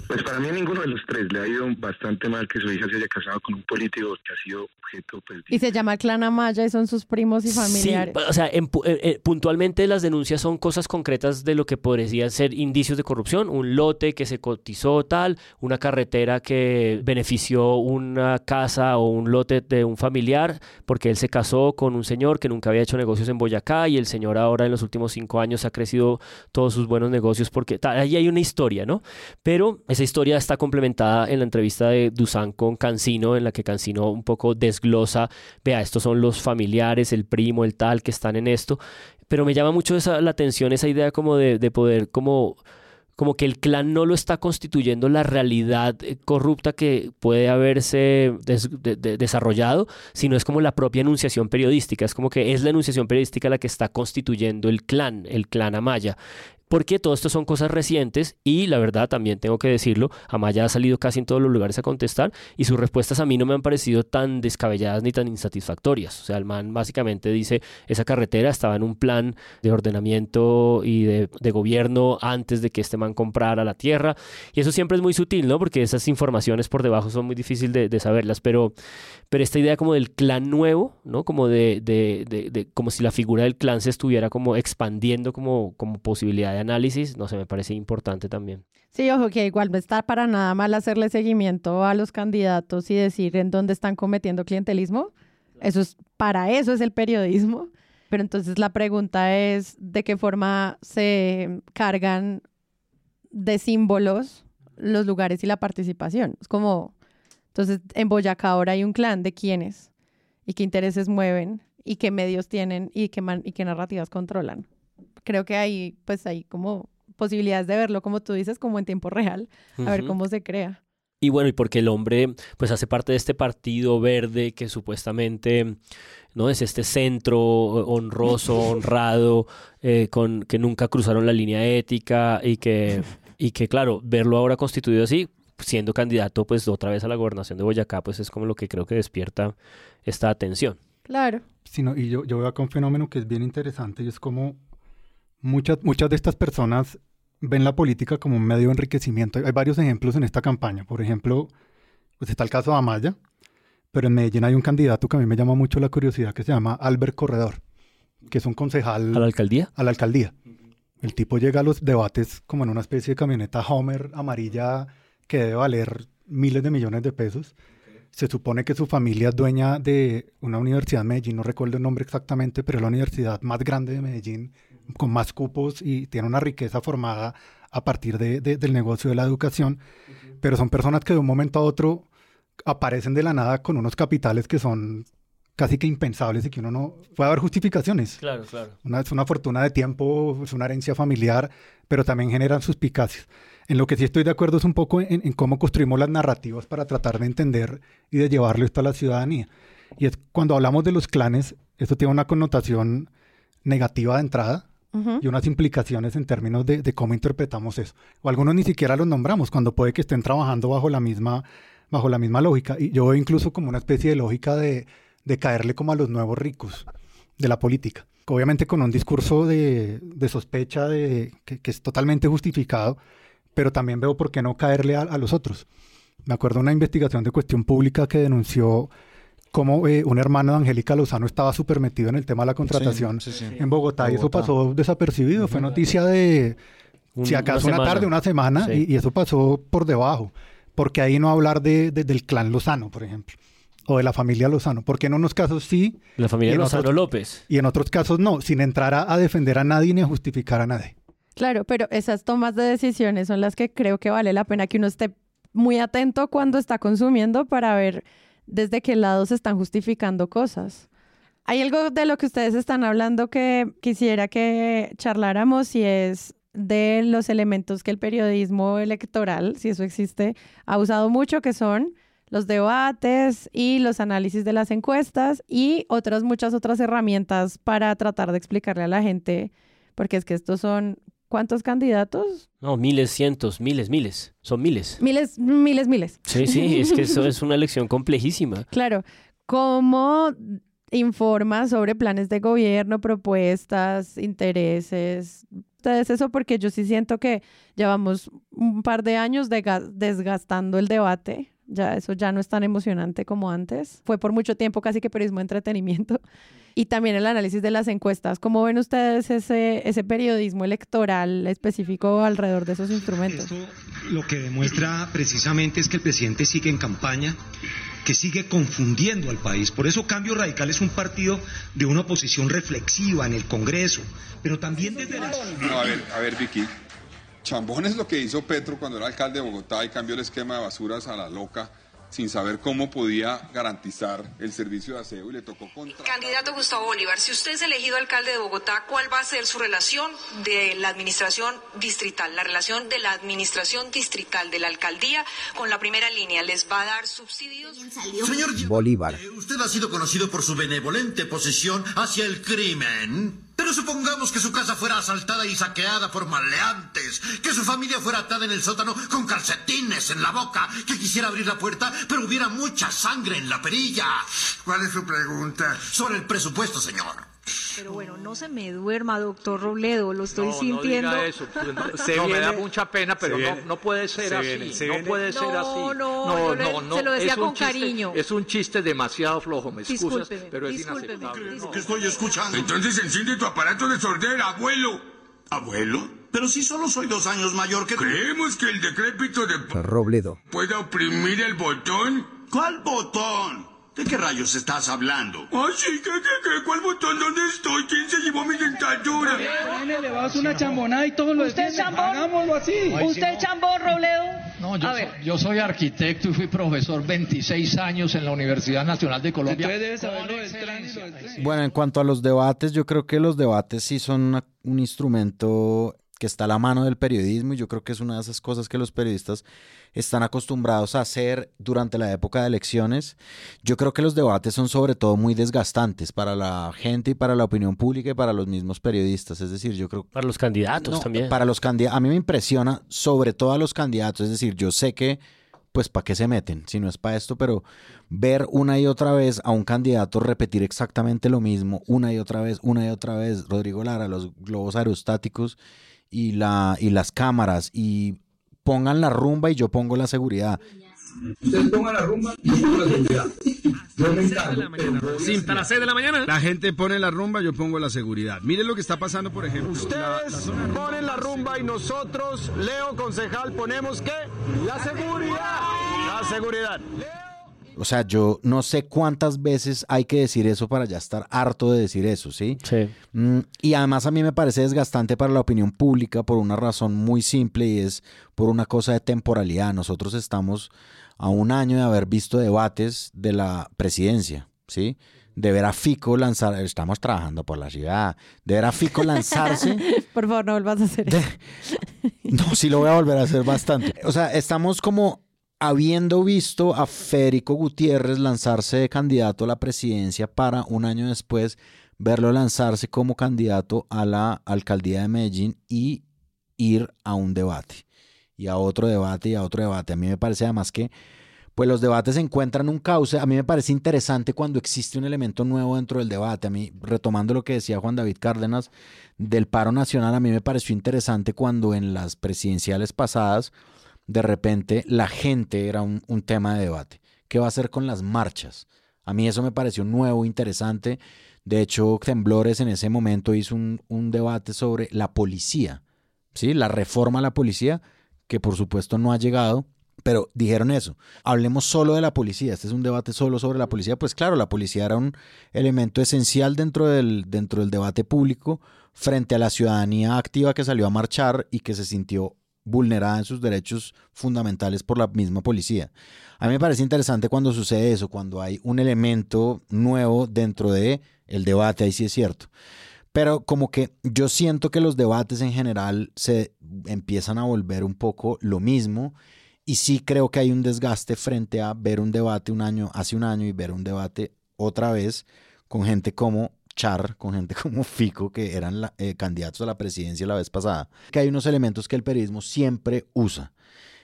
Pues para mí ninguno de los tres. Le ha ido bastante mal que su hija se haya casado con un político que ha sido objeto pues, Y se llama Clan Amaya y son sus primos y familiares. Sí, o sea, en eh, eh, puntualmente las denuncias son cosas concretas de lo que podrían ser indicios de corrupción, un lote que se cotizó tal, una carretera que benefició una casa o un lote de un familiar porque él se casó con un señor que nunca había hecho negocios en Boyacá y el señor ahora en los últimos cinco años ha crecido todos sus buenos negocios porque tal, ahí hay una historia, ¿no? Pero esa historia está complementada en la entrevista de Dusan con Cancino, en la que Cancino un poco desglosa, vea, estos son los familiares, el primo, el tal, que están en esto. Pero me llama mucho esa, la atención esa idea como de, de poder, como, como que el clan no lo está constituyendo la realidad eh, corrupta que puede haberse des- de- de- desarrollado, sino es como la propia enunciación periodística, es como que es la enunciación periodística la que está constituyendo el clan, el clan Amaya porque todo esto son cosas recientes y la verdad también tengo que decirlo, Amaya ha salido casi en todos los lugares a contestar y sus respuestas a mí no me han parecido tan descabelladas ni tan insatisfactorias. O sea, el man básicamente dice, esa carretera estaba en un plan de ordenamiento y de, de gobierno antes de que este man comprara la tierra y eso siempre es muy sutil, ¿no? Porque esas informaciones por debajo son muy difíciles de, de saberlas, pero, pero esta idea como del clan nuevo, ¿no? Como de, de, de- como si la figura del clan se estuviera como expandiendo como, como posibilidad análisis, no sé, me parece importante también. Sí, ojo, que igual no está para nada mal hacerle seguimiento a los candidatos y decir en dónde están cometiendo clientelismo. Eso es, para eso es el periodismo. Pero entonces la pregunta es de qué forma se cargan de símbolos los lugares y la participación. Es como, entonces en Boyacá ahora hay un clan de quiénes y qué intereses mueven y qué medios tienen y qué, man- y qué narrativas controlan. Creo que hay, pues hay como posibilidades de verlo, como tú dices, como en tiempo real, a ver cómo se crea. Y bueno, y porque el hombre pues hace parte de este partido verde que supuestamente no es este centro honroso, honrado, eh, con que nunca cruzaron la línea ética y que y que claro, verlo ahora constituido así, siendo candidato pues otra vez a la gobernación de Boyacá, pues es como lo que creo que despierta esta atención. Claro. Sino, y yo, yo veo acá un fenómeno que es bien interesante y es como muchas, muchas de estas personas ven la política como un medio de enriquecimiento. Hay, varios ejemplos en esta campaña. Por ejemplo, pues está el caso de Amaya, pero en Medellín hay un candidato que a mí me llama mucho la curiosidad que se llama Albert Corredor, que es un concejal ¿A la alcaldía? a la alcaldía. El tipo llega a los debates como en una especie de camioneta Homer amarilla que debe valer miles de millones de pesos. Se supone que su familia es dueña de una universidad en Medellín, no recuerdo el nombre exactamente, pero es la universidad más grande de Medellín, con más cupos y tiene una riqueza formada a partir de- de- del negocio de la educación. Pero son personas que de un momento a otro aparecen de la nada con unos capitales que son casi que impensables y que uno no... Puede haber justificaciones. Claro, claro. Una, es una fortuna de tiempo, es una herencia familiar, pero también generan suspicacias. En lo que sí estoy de acuerdo es un poco en, en cómo construimos las narrativas para tratar de entender y de llevarlo esto a la ciudadanía. Y es cuando hablamos de los clanes, esto tiene una connotación negativa de entrada Y unas implicaciones en términos de, de cómo interpretamos eso. O algunos ni siquiera los nombramos, cuando puede que estén trabajando bajo la misma, bajo la misma lógica. Y yo veo incluso como una especie de lógica de, de caerle como a los nuevos ricos de la política. Obviamente con un discurso de, de sospecha de, que, que es totalmente justificado, pero también veo por qué no caerle a, a los otros. Me acuerdo de una investigación de cuestión pública que denunció cómo eh, un hermano de Angélica Lozano estaba súper metido en el tema de la contratación Sí, sí, sí. en Bogotá, y eso pasó desapercibido. Fue noticia de, Un- si acaso una una, semana. tarde, una semana, Sí. y, y eso pasó por debajo. Porque ahí no hablar de, de- del clan Lozano, por ejemplo, o de la familia Lozano, porque en unos casos sí La familia Lozano otros- López. y en otros casos no, sin entrar a, a defender a nadie ni a justificar a nadie. Claro, pero esas tomas de decisiones son las que creo que vale la pena que uno esté muy atento cuando está consumiendo para ver desde qué lado se están justificando cosas. Hay algo de lo que ustedes están hablando que quisiera que charláramos y es de los elementos que el periodismo electoral, si eso existe, ha usado mucho, que son los debates y los análisis de las encuestas y otras muchas otras herramientas para tratar de explicarle a la gente, porque es que estos son ¿cuántos candidatos? No, miles, cientos, miles, miles. Son miles. Miles, miles, miles. Sí, sí, es que eso es una elección complejísima. Claro. ¿Cómo informa sobre planes de gobierno, propuestas, intereses, ustedes eso porque yo sí siento que llevamos un par de años desgastando el debate. Ya eso ya no es tan emocionante como antes. Fue por mucho tiempo casi que periodismo de entretenimiento. Y también el análisis de las encuestas. ¿Cómo ven ustedes ese, ese periodismo electoral específico alrededor de esos instrumentos? Esto lo que demuestra precisamente es que el presidente sigue en campaña, que sigue confundiendo al país. Por eso Cambio Radical es un partido de una oposición reflexiva en el Congreso, pero también desde la... No, a ver, a ver, Vicky. Chambón es lo que hizo Petro cuando era alcalde de Bogotá y cambió el esquema de basuras a la loca sin saber cómo podía garantizar el servicio de aseo y le tocó contra. Candidato Gustavo Bolívar, si usted es elegido alcalde de Bogotá, ¿cuál va a ser su relación de la administración distrital, la relación de la administración distrital de la alcaldía con la primera línea? ¿Les va a dar subsidios? Señor Bolívar, usted ha sido conocido por su benevolente posición hacia el crimen. Pero supongamos que su casa fuera asaltada y saqueada por maleantes, que su familia fuera atada en el sótano con calcetines en la boca, que quisiera abrir la puerta, pero hubiera mucha sangre en la perilla. ¿Cuál es su pregunta? Sobre el presupuesto, señor. Pero bueno, no se me duerma, doctor Robledo, lo estoy sintiendo. No, eso. no me da mucha pena, pero no, no, puede ser así. no puede ser así. No, no, no, se lo decía con cariño. Es un chiste demasiado flojo, me excusas, pero es inaceptable. Lo que estoy escuchando. Entonces enciende tu aparato de sordera, abuelo. ¿Abuelo? Pero si solo soy dos años mayor que Creemos que el decrépito de... Robledo. ¿Puede oprimir el botón? ¿Cuál botón? ¿De qué rayos estás hablando? Ah, sí, ¿qué, qué, qué? ¿Cuál botón? ¿Dónde estoy? ¿Quién se llevó mi dentadura? le vas una chambonada y todo lo ¿Usted chambón? Hagámoslo así. ¿Usted chambón, Robledo? No, yo, soy, yo soy arquitecto y fui profesor 26 años en la Universidad Nacional de Colombia. Bueno, en cuanto a los debates, yo creo que los debates sí son un instrumento que está a la mano del periodismo y yo creo que es una de esas cosas que los periodistas están acostumbrados a hacer durante la época de elecciones. Yo creo que los debates son sobre todo muy desgastantes para la gente y para la opinión pública y para los mismos periodistas. Es decir, yo creo... Para los candidatos también. Para los candidatos. A mí me impresiona sobre todo a los candidatos. Es decir, yo sé que pues para qué se meten, si no es para esto, pero ver una y otra vez a un candidato repetir exactamente lo mismo, una y otra vez, una y otra vez, Rodrigo Lara, los globos aerostáticos, y, la, y las cámaras y pongan la rumba y yo pongo la seguridad. Ustedes pongan la rumba y yo pongo la seguridad. Yo me Sin para las 6 de la mañana. La gente pone la rumba, yo pongo la seguridad. Miren lo que está pasando, por ejemplo. Ustedes ponen la rumba y nosotros, Leo Concejal, ponemos ¿qué? La seguridad. La seguridad. O sea, yo no sé cuántas veces hay que decir eso para ya estar harto de decir eso, ¿sí? Sí. Mm, y además a mí me parece desgastante para la opinión pública por una razón muy simple y es por una cosa de temporalidad. Nosotros estamos a un año de haber visto debates de la presidencia, ¿sí? de ver a Fico lanzar, estamos trabajando por la ciudad, de ver a Fico lanzarse. por favor, no vuelvas a hacer eso. no, sí lo voy a volver a hacer bastante. O sea, estamos como habiendo visto a Federico Gutiérrez lanzarse de candidato a la presidencia para un año después verlo lanzarse como candidato a la alcaldía de Medellín y ir a un debate y a otro debate y a otro debate. A mí me parece además que pues los debates encuentran un cauce. A mí me parece interesante cuando existe un elemento nuevo dentro del debate. A mí, retomando lo que decía Juan David Cárdenas del paro nacional, a mí me pareció interesante cuando en las presidenciales pasadas de repente la gente era un, tema de debate. ¿Qué va a hacer con las marchas? A mí eso me pareció nuevo, interesante. De hecho, Temblores en ese momento hizo un, debate sobre la policía, ¿sí? La reforma a la policía, que por supuesto no ha llegado, pero dijeron eso. Hablemos solo de la policía. Este es un debate solo sobre la policía. Pues claro, la policía era un elemento esencial dentro del, dentro del debate público frente a la ciudadanía activa que salió a marchar y que se sintió vulnerada en sus derechos fundamentales por la misma policía. A mí me parece interesante cuando sucede eso, cuando hay un elemento nuevo dentro de el debate, ahí sí es cierto. Pero como que yo siento que los debates en general se empiezan a volver un poco lo mismo y sí creo que hay un desgaste frente a ver un debate un año, hace un año y ver un debate otra vez con gente como Char, con gente como Fico, que eran eh, candidatos a la presidencia la vez pasada, que hay unos elementos que el periodismo siempre usa.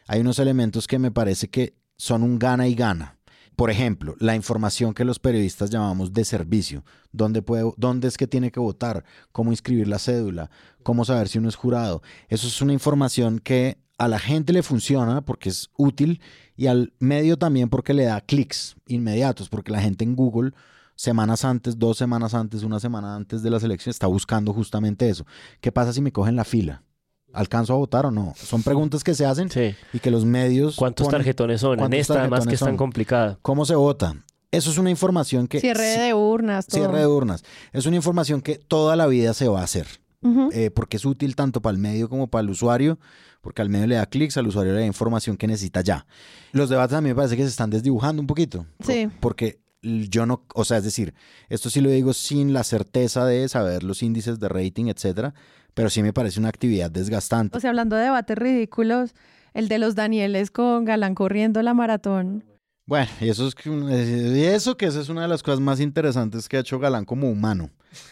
Hay unos elementos que me parece que son un gana y gana. por ejemplo, la información que los periodistas llamamos de servicio, dónde, puede, dónde es que tiene que votar, cómo inscribir la cédula, cómo saber si uno es jurado. Eso es una información que a la gente le funciona porque es útil y al medio también porque le da clics inmediatos, porque la gente en Google semanas antes, dos semanas antes, una semana antes de las elecciones está buscando justamente eso. ¿Qué pasa si me cogen la fila? ¿Alcanzo a votar o no? Son preguntas que se hacen y que los medios... ¿Cuántos tarjetones son? En esta además que es tan complicada. ¿Cómo se vota? Eso es una información que... Cierre de urnas. Todo. Cierre de urnas. Es una información que toda la vida se va a hacer. Eh, porque es útil tanto para el medio como para el usuario, porque al medio le da clics, al usuario le da información que necesita ya. Los debates a mí me parece que se están desdibujando un poquito. Sí. Porque yo no, o sea, es decir, esto sí lo digo sin la certeza de saber los índices de rating, etcétera, pero sí me parece una actividad desgastante. O sea, hablando de debates ridículos, el de los Danieles con Galán corriendo la maratón. Bueno, y eso, es que, y eso que esa es una de las cosas más interesantes que ha hecho Galán como humano.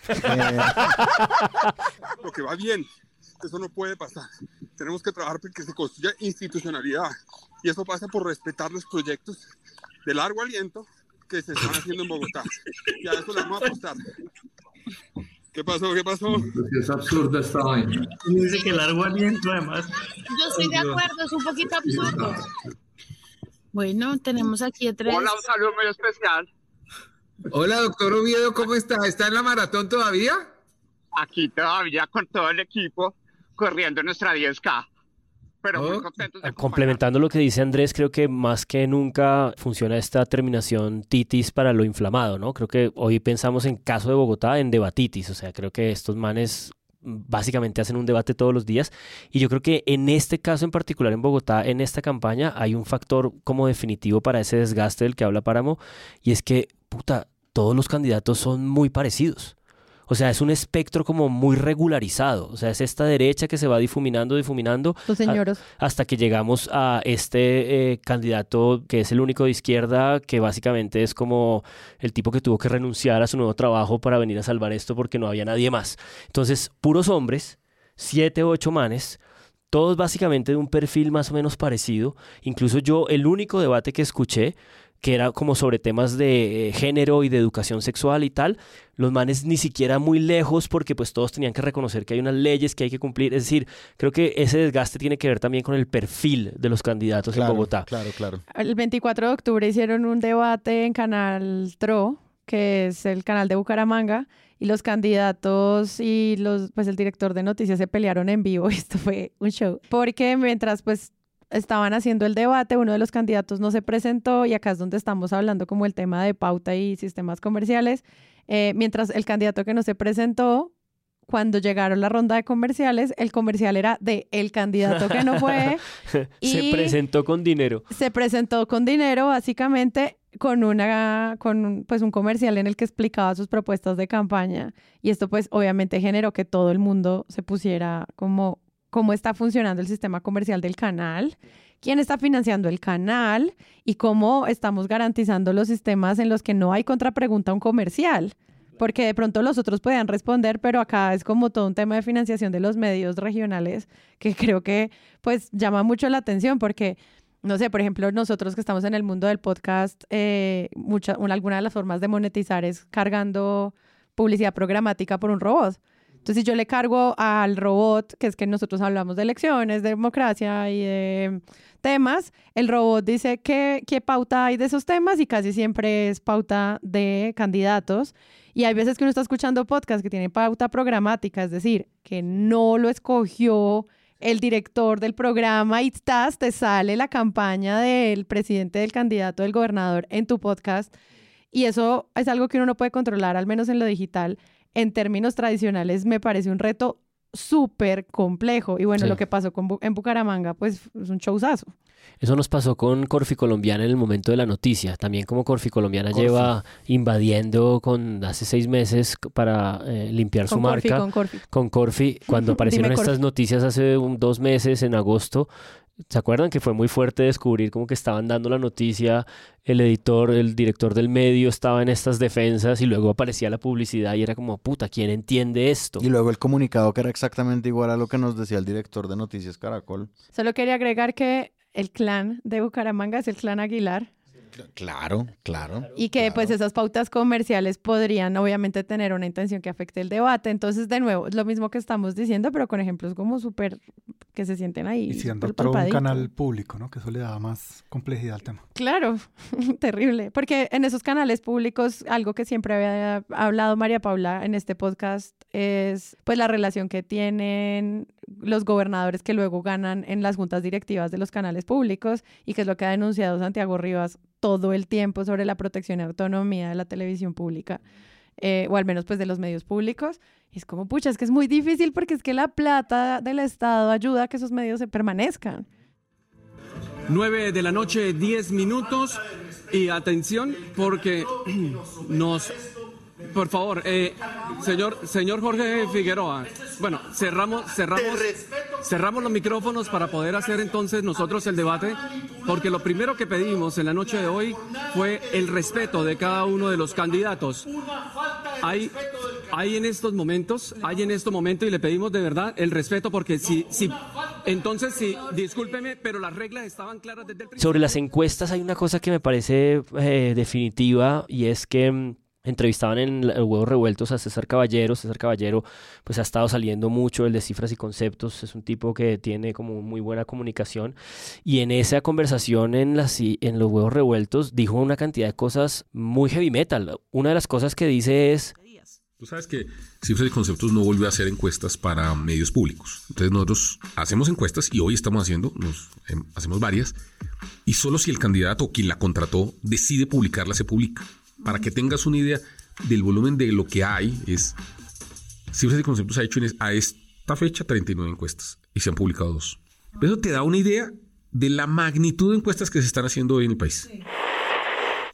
Eh, Lo que va bien, eso no puede pasar. Tenemos que trabajar para que se construya institucionalidad. Y eso pasa por respetar los proyectos de largo aliento que se están haciendo en Bogotá. Y a eso le vamos a apostar. ¿Qué pasó? ¿Qué pasó? Es absurdo esta vaina. Dice que largo aliento, además. Yo estoy de acuerdo, es un poquito absurdo. Bueno, tenemos aquí a tres. Hola, un saludo muy especial. Hola, doctor Oviedo, ¿cómo está? ¿Está en la maratón todavía? Aquí todavía con todo el equipo corriendo nuestra 10K. Pero muy contentos de Complementando lo que dice Andrés, creo que más que nunca funciona esta terminación titis para lo inflamado, ¿no? Creo que hoy pensamos en caso de Bogotá en debatitis, o sea, creo que estos manes básicamente hacen un debate todos los días. Y yo creo que en este caso en particular en Bogotá, en esta campaña, hay un factor como definitivo para ese desgaste del que habla Páramo. Y es que, puta, todos los candidatos son muy parecidos. O sea, es un espectro como muy regularizado. O sea, es esta derecha que se va difuminando, difuminando. Los señoros. a- hasta que llegamos a este eh, candidato que es el único de izquierda, que básicamente es como el tipo que tuvo que renunciar a su nuevo trabajo para venir a salvar esto porque no había nadie más. Entonces, puros hombres, siete o ocho manes, todos básicamente de un perfil más o menos parecido. Incluso yo, el único debate que escuché, que era como sobre temas de eh, género y de educación sexual y tal, los manes ni siquiera muy lejos porque pues todos tenían que reconocer que hay unas leyes que hay que cumplir. Es decir, creo que ese desgaste tiene que ver también con el perfil de los candidatos Claro, en Bogotá. Claro, claro. El 24 de octubre hicieron un debate en Canal TRO, que es el canal de Bucaramanga, y los candidatos y los, pues el director de noticias se pelearon en vivo. Esto fue un show. Porque mientras pues estaban haciendo el debate, uno de los candidatos no se presentó y acá es donde estamos hablando como el tema de pauta y sistemas comerciales. Eh, mientras el candidato que no se presentó, cuando llegaron la ronda de comerciales, el comercial era de el candidato que no fue. Se presentó con dinero. se presentó con dinero básicamente con una con un- pues un comercial en el que explicaba sus propuestas de campaña y esto pues obviamente generó que todo el mundo se pusiera como cómo está funcionando el sistema comercial del canal, quién está financiando el canal y cómo estamos garantizando los sistemas en los que no hay contrapregunta a un comercial. Porque de pronto los otros podían responder, pero acá es como todo un tema de financiación de los medios regionales que creo que pues llama mucho la atención porque no sé, por ejemplo, nosotros que estamos en el mundo del podcast, eh, mucha, una, alguna de las formas de monetizar es cargando publicidad programática por un robot. Entonces, si yo le cargo al robot, que es que nosotros hablamos de elecciones, de democracia y de temas, el robot dice qué, qué pauta hay de esos temas y casi siempre es pauta de candidatos. Y hay veces que uno está escuchando podcast que tienen pauta programática, es decir, que no lo escogió el director del programa y estás, te sale la campaña del presidente, del candidato, del gobernador en tu podcast. Y eso es algo que uno no puede controlar, al menos en lo digital. En términos tradicionales, me parece un reto súper complejo. Y bueno, Sí. lo que pasó con Bu- en Bucaramanga, pues es un showzazo. Eso nos pasó con Corfi Colombiana en el momento de la noticia. También como Corfi Colombiana Corfi. lleva invadiendo con hace seis meses para eh, limpiar su Corfi, marca. con Corfi. Con Corfi. Cuando aparecieron Dime, estas noticias hace un- dos meses, en agosto, ¿se acuerdan que fue muy fuerte descubrir como que estaban dando la noticia, el editor, el director del medio estaba en estas defensas y luego aparecía la publicidad y era como, puta, ¿quién entiende esto? Y luego el comunicado que era exactamente igual a lo que nos decía el director de Noticias Caracol. Solo quería agregar que el clan de Bucaramanga es el clan Aguilar. Claro, claro. Y que pues esas pautas comerciales podrían obviamente tener una intención que afecte el debate. Entonces, de nuevo, es lo mismo que estamos diciendo, pero con ejemplos como súper que se sienten ahí. Y siendo otro un canal público, ¿no? Que eso le da más complejidad al tema. Claro, terrible. Porque en esos canales públicos, algo que siempre había hablado María Paula en este podcast es pues la relación que tienen los gobernadores que luego ganan en las juntas directivas de los canales públicos y que es lo que ha denunciado Santiago Rivas todo el tiempo sobre la protección y autonomía de la televisión pública. eh, o al menos pues de los medios públicos. Y es como, pucha, es que es muy difícil porque es que la plata del Estado ayuda a que esos medios se permanezcan. 9 de la noche, 10 minutos. Y atención, porque nos. Por favor, eh, señor, señor Jorge Figueroa. Bueno, cerramos, cerramos, cerramos los micrófonos para poder hacer entonces nosotros el debate, porque lo primero que pedimos en la noche de hoy fue el respeto de cada uno de los candidatos. Hay, hay en estos momentos, hay en estos momentos y le pedimos de verdad el respeto porque si, si, entonces sí, discúlpeme, pero las reglas estaban claras desde el principio. Sobre las encuestas hay una cosa que me parece eh, definitiva y es que mm, entrevistaban en el Huevos Revueltos a César Caballero. César Caballero pues ha estado saliendo mucho el de cifras y conceptos. Es un tipo que tiene como muy buena comunicación. Y en esa conversación en, los Huevos Revueltos dijo una cantidad de cosas muy heavy metal. Una de las cosas que dice es... Tú sabes que Cifras y Conceptos no volvió a hacer encuestas para medios públicos. Entonces nosotros hacemos encuestas y hoy estamos haciendo, nos, em, hacemos varias, y solo si el candidato o quien la contrató decide publicarla, se publica. Para que tengas una idea del volumen de lo que hay, es Cifras y Conceptos ha hecho en a esta fecha 39 encuestas y se han publicado dos. Eso te da una idea de la magnitud de encuestas que se están haciendo hoy en el país.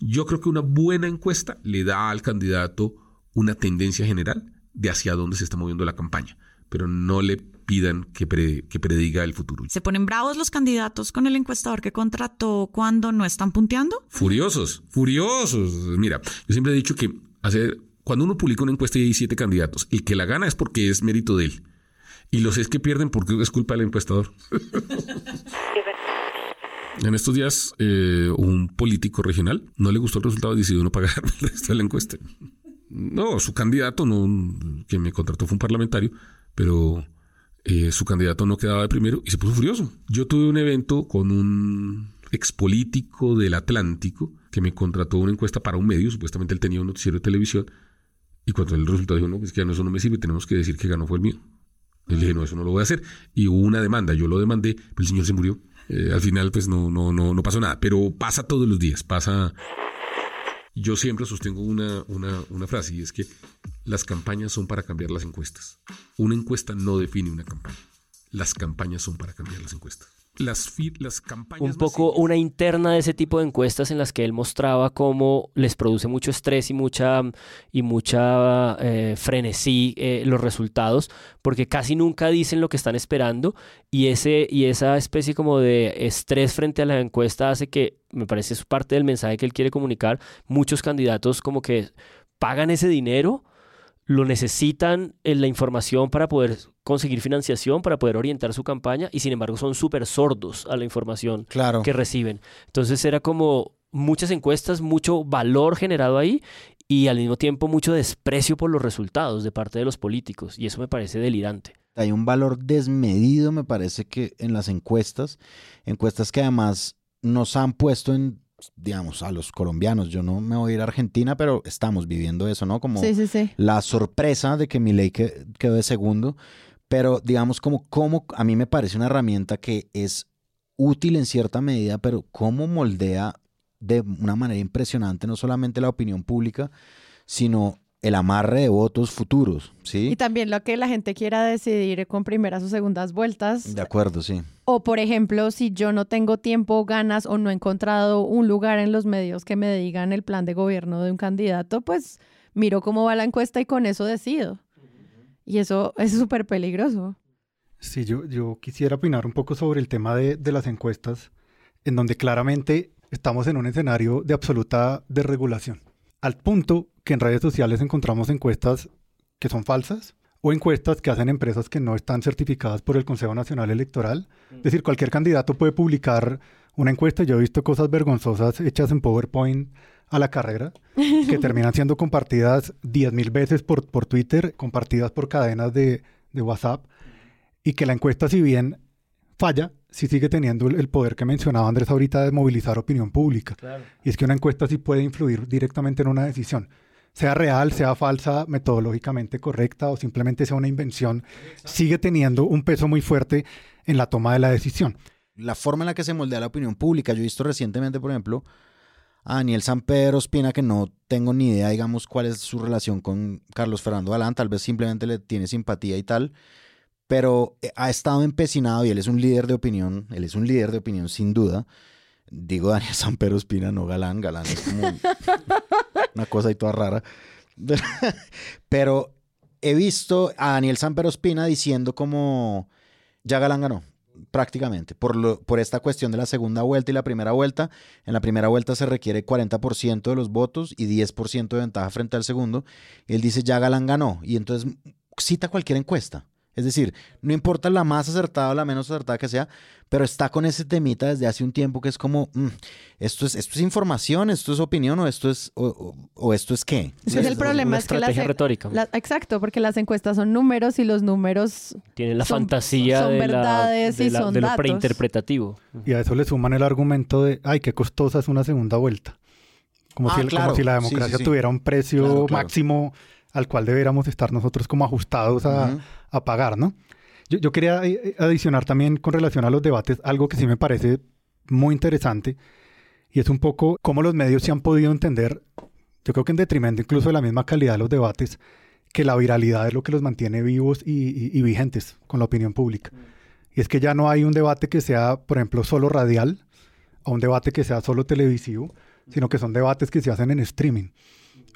Yo creo que una buena encuesta le da al candidato una tendencia general de hacia dónde se está moviendo la campaña, pero no le pidan que, pre- que prediga el futuro. ¿Se ponen bravos los candidatos con el encuestador que contrató cuando no están punteando? Furiosos, furiosos. Mira, yo siempre he dicho que hacer, cuando uno publica una encuesta y hay siete candidatos, el que la gana es porque es mérito de él. Y los es que pierden porque es culpa del encuestador. En estos días, eh, un político regional no le gustó el resultado y decidió no pagar el resto de la encuesta. No, su candidato, no, quien me contrató fue un parlamentario, pero eh, su candidato no quedaba de primero y se puso furioso. Yo tuve un evento con un expolítico del Atlántico que me contrató una encuesta para un medio, supuestamente él tenía un noticiero de televisión, y cuando el resultado dijo, no, pues que eso no me sirve, tenemos que decir que ganó fue el mío. Le dije, no, eso no lo voy a hacer. Y hubo una demanda, yo lo demandé, pero el señor se murió. Eh, al final, pues no, no, no, no pasó nada, pero pasa todos los días, pasa... Yo siempre sostengo una, una, una frase y es que las campañas son para cambiar las encuestas. Una encuesta no define una campaña. Las campañas son para cambiar las encuestas. Las, campañas un poco una interna de ese tipo de encuestas en las que él mostraba cómo les produce mucho estrés y mucha y mucha eh, frenesí eh, los resultados porque casi nunca dicen lo que están esperando y ese y esa especie como de estrés frente a la encuesta hace que me parece es parte del mensaje que él quiere comunicar muchos candidatos como que pagan ese dinero lo necesitan en la información para poder conseguir financiación, para poder orientar su campaña y sin embargo son súper sordos a la información Claro. que reciben. Entonces era como muchas encuestas, mucho valor generado ahí y al mismo tiempo mucho desprecio por los resultados de parte de los políticos y eso me parece delirante. Hay un valor desmedido, me parece que en las encuestas, encuestas que además nos han puesto en, digamos, a los colombianos. Yo no me voy a ir a Argentina, pero estamos viviendo eso, ¿no? Como Sí, sí, sí. la sorpresa de que Milei que- quedó de segundo, pero digamos como, como a mí me parece una herramienta que es útil en cierta medida, pero cómo moldea de una manera impresionante no solamente la opinión pública, sino el amarre de votos futuros, ¿sí? Y también lo que la gente quiera decidir con primeras o segundas vueltas. De acuerdo, sí. O, por ejemplo, si yo no tengo tiempo, ganas o no he encontrado un lugar en los medios que me digan el plan de gobierno de un candidato, pues miro cómo va la encuesta y con eso decido. Y eso es súper peligroso. Sí, yo, yo quisiera opinar un poco sobre el tema de, de las encuestas, en donde claramente estamos en un escenario de absoluta desregulación, al punto que en redes sociales encontramos encuestas que son falsas o encuestas que hacen empresas que no están certificadas por el Consejo Nacional Electoral. Es decir, cualquier candidato puede publicar una encuesta. Yo he visto cosas vergonzosas hechas en PowerPoint a la carrera, que terminan siendo compartidas 10.000 veces por, por Twitter, compartidas por cadenas de, de WhatsApp, y que la encuesta, si bien falla, sí sigue teniendo el, el poder que mencionaba Andrés ahorita de movilizar opinión pública. Claro. Y es que una encuesta sí puede influir directamente en una decisión. Sea real, sea falsa, metodológicamente correcta o simplemente sea una invención, sigue teniendo un peso muy fuerte en la toma de la decisión. La forma en la que se moldea la opinión pública, yo he visto recientemente, por ejemplo, a Daniel San Pedro Espina, que no tengo ni idea, digamos, cuál es su relación con Carlos Fernando Galán, tal vez simplemente le tiene simpatía y tal, pero eh, ha estado empecinado y él es un líder de opinión, él es un líder de opinión sin duda. Digo Daniel San Pedro Espina, no Galán, Galán es como una cosa ahí toda rara. Pero he visto a Daniel San Pedro Espina diciendo como ya Galán ganó prácticamente, por, lo, por esta cuestión de la segunda vuelta y la primera vuelta. En la primera vuelta se requiere 40% de los votos y 10% de ventaja frente al segundo. Él dice, ya Galán ganó. Y entonces cita cualquier encuesta. Es decir, no importa la más acertada o la menos acertada que sea, pero está con ese temita desde hace un tiempo que es como, mm, esto, es, esto es información, esto es opinión o esto es, o, o- o esto es qué. Ese es el problema. es que las, estrategia retórica. la- exacto, porque las encuestas son números y los números Tienen la son- fantasía son de, la- verdades de y la- son de lo datos. preinterpretativo. Y a eso le suman el argumento de, ay, qué costosa es una segunda vuelta. Como, Ah, si, el- claro. como si la Sí, sí, democracia sí. tuviera un precio Claro, claro. máximo al cual deberíamos estar nosotros como ajustados a, Ujú. a pagar, ¿no? Yo, yo quería eh, adicionar también con relación a los debates algo que sí me parece muy interesante y es un poco cómo los medios se han podido entender, yo creo que en detrimento incluso de la misma calidad de los debates, que la viralidad es lo que los mantiene vivos y, y- y vigentes con la opinión pública. Y es que ya no hay un debate que sea, por ejemplo, solo radial o un debate que sea solo televisivo, sino que son debates que se hacen en streaming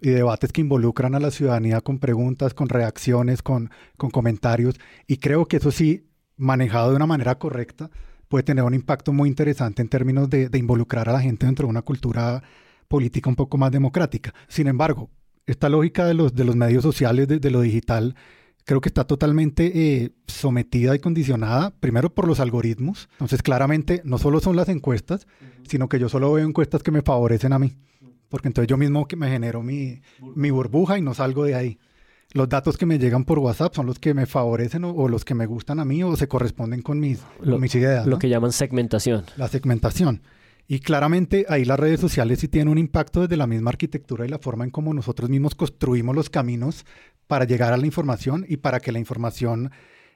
y debates que involucran a la ciudadanía con preguntas, con reacciones, con, con comentarios. Y creo que eso sí, manejado de una manera correcta, puede tener un impacto muy interesante en términos de, de involucrar a la gente dentro de una cultura política un poco más democrática. Sin embargo, esta lógica de los, de los medios sociales, de, de lo digital, creo que está totalmente eh, sometida y condicionada, primero por los algoritmos. Entonces, claramente, no solo son las encuestas, sino que yo solo veo encuestas que me favorecen a mí. Porque entonces yo mismo que me genero mi, mi burbuja y no salgo de ahí. Los datos que me llegan por WhatsApp son los que me favorecen o, o los que me gustan a mí o se corresponden con mis, Lo, con mis ideas. lo ¿no? que llaman segmentación. La segmentación. Y claramente ahí las redes sociales sí tienen un impacto desde la misma arquitectura y la forma en cómo nosotros mismos construimos los caminos para llegar a la información y para que la información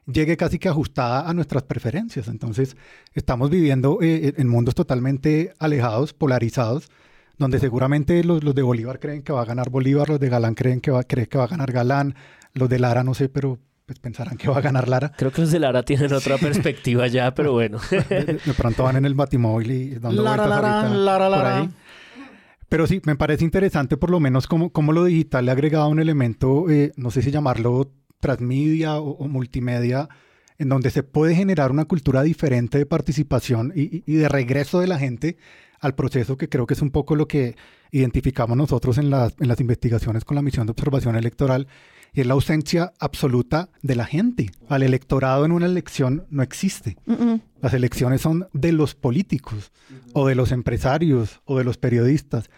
llegue casi que ajustada a nuestras preferencias. Entonces, estamos viviendo eh, en mundos totalmente alejados, polarizados, donde seguramente los, los de Bolívar creen que va a ganar Bolívar, los de Galán creen que va, creen que va a ganar Galán, los de Lara no sé, pero pues pensarán que va a ganar Lara. Creo que los de Lara tienen otra perspectiva ya, pero bueno. De, de- de pronto van en el batimóvil y dando Lara, vueltas lara, ahorita lara, por lara. ahí. Pero sí, me parece interesante por lo menos cómo, cómo lo digital le ha agregado un elemento, eh, no sé si llamarlo transmedia o, o multimedia, en donde se puede generar una cultura diferente de participación y, de regreso de la gente al proceso que creo que es un poco lo que identificamos nosotros en las, en las investigaciones con la misión de observación electoral, y es la ausencia absoluta de la gente. Al electorado en una elección no existe. Las elecciones son de los políticos o de los empresarios o de los periodistas.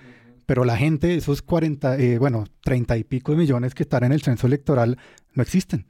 Pero la gente, esos 40, eh, bueno, 30 y pico de millones que están en el censo electoral, no existen.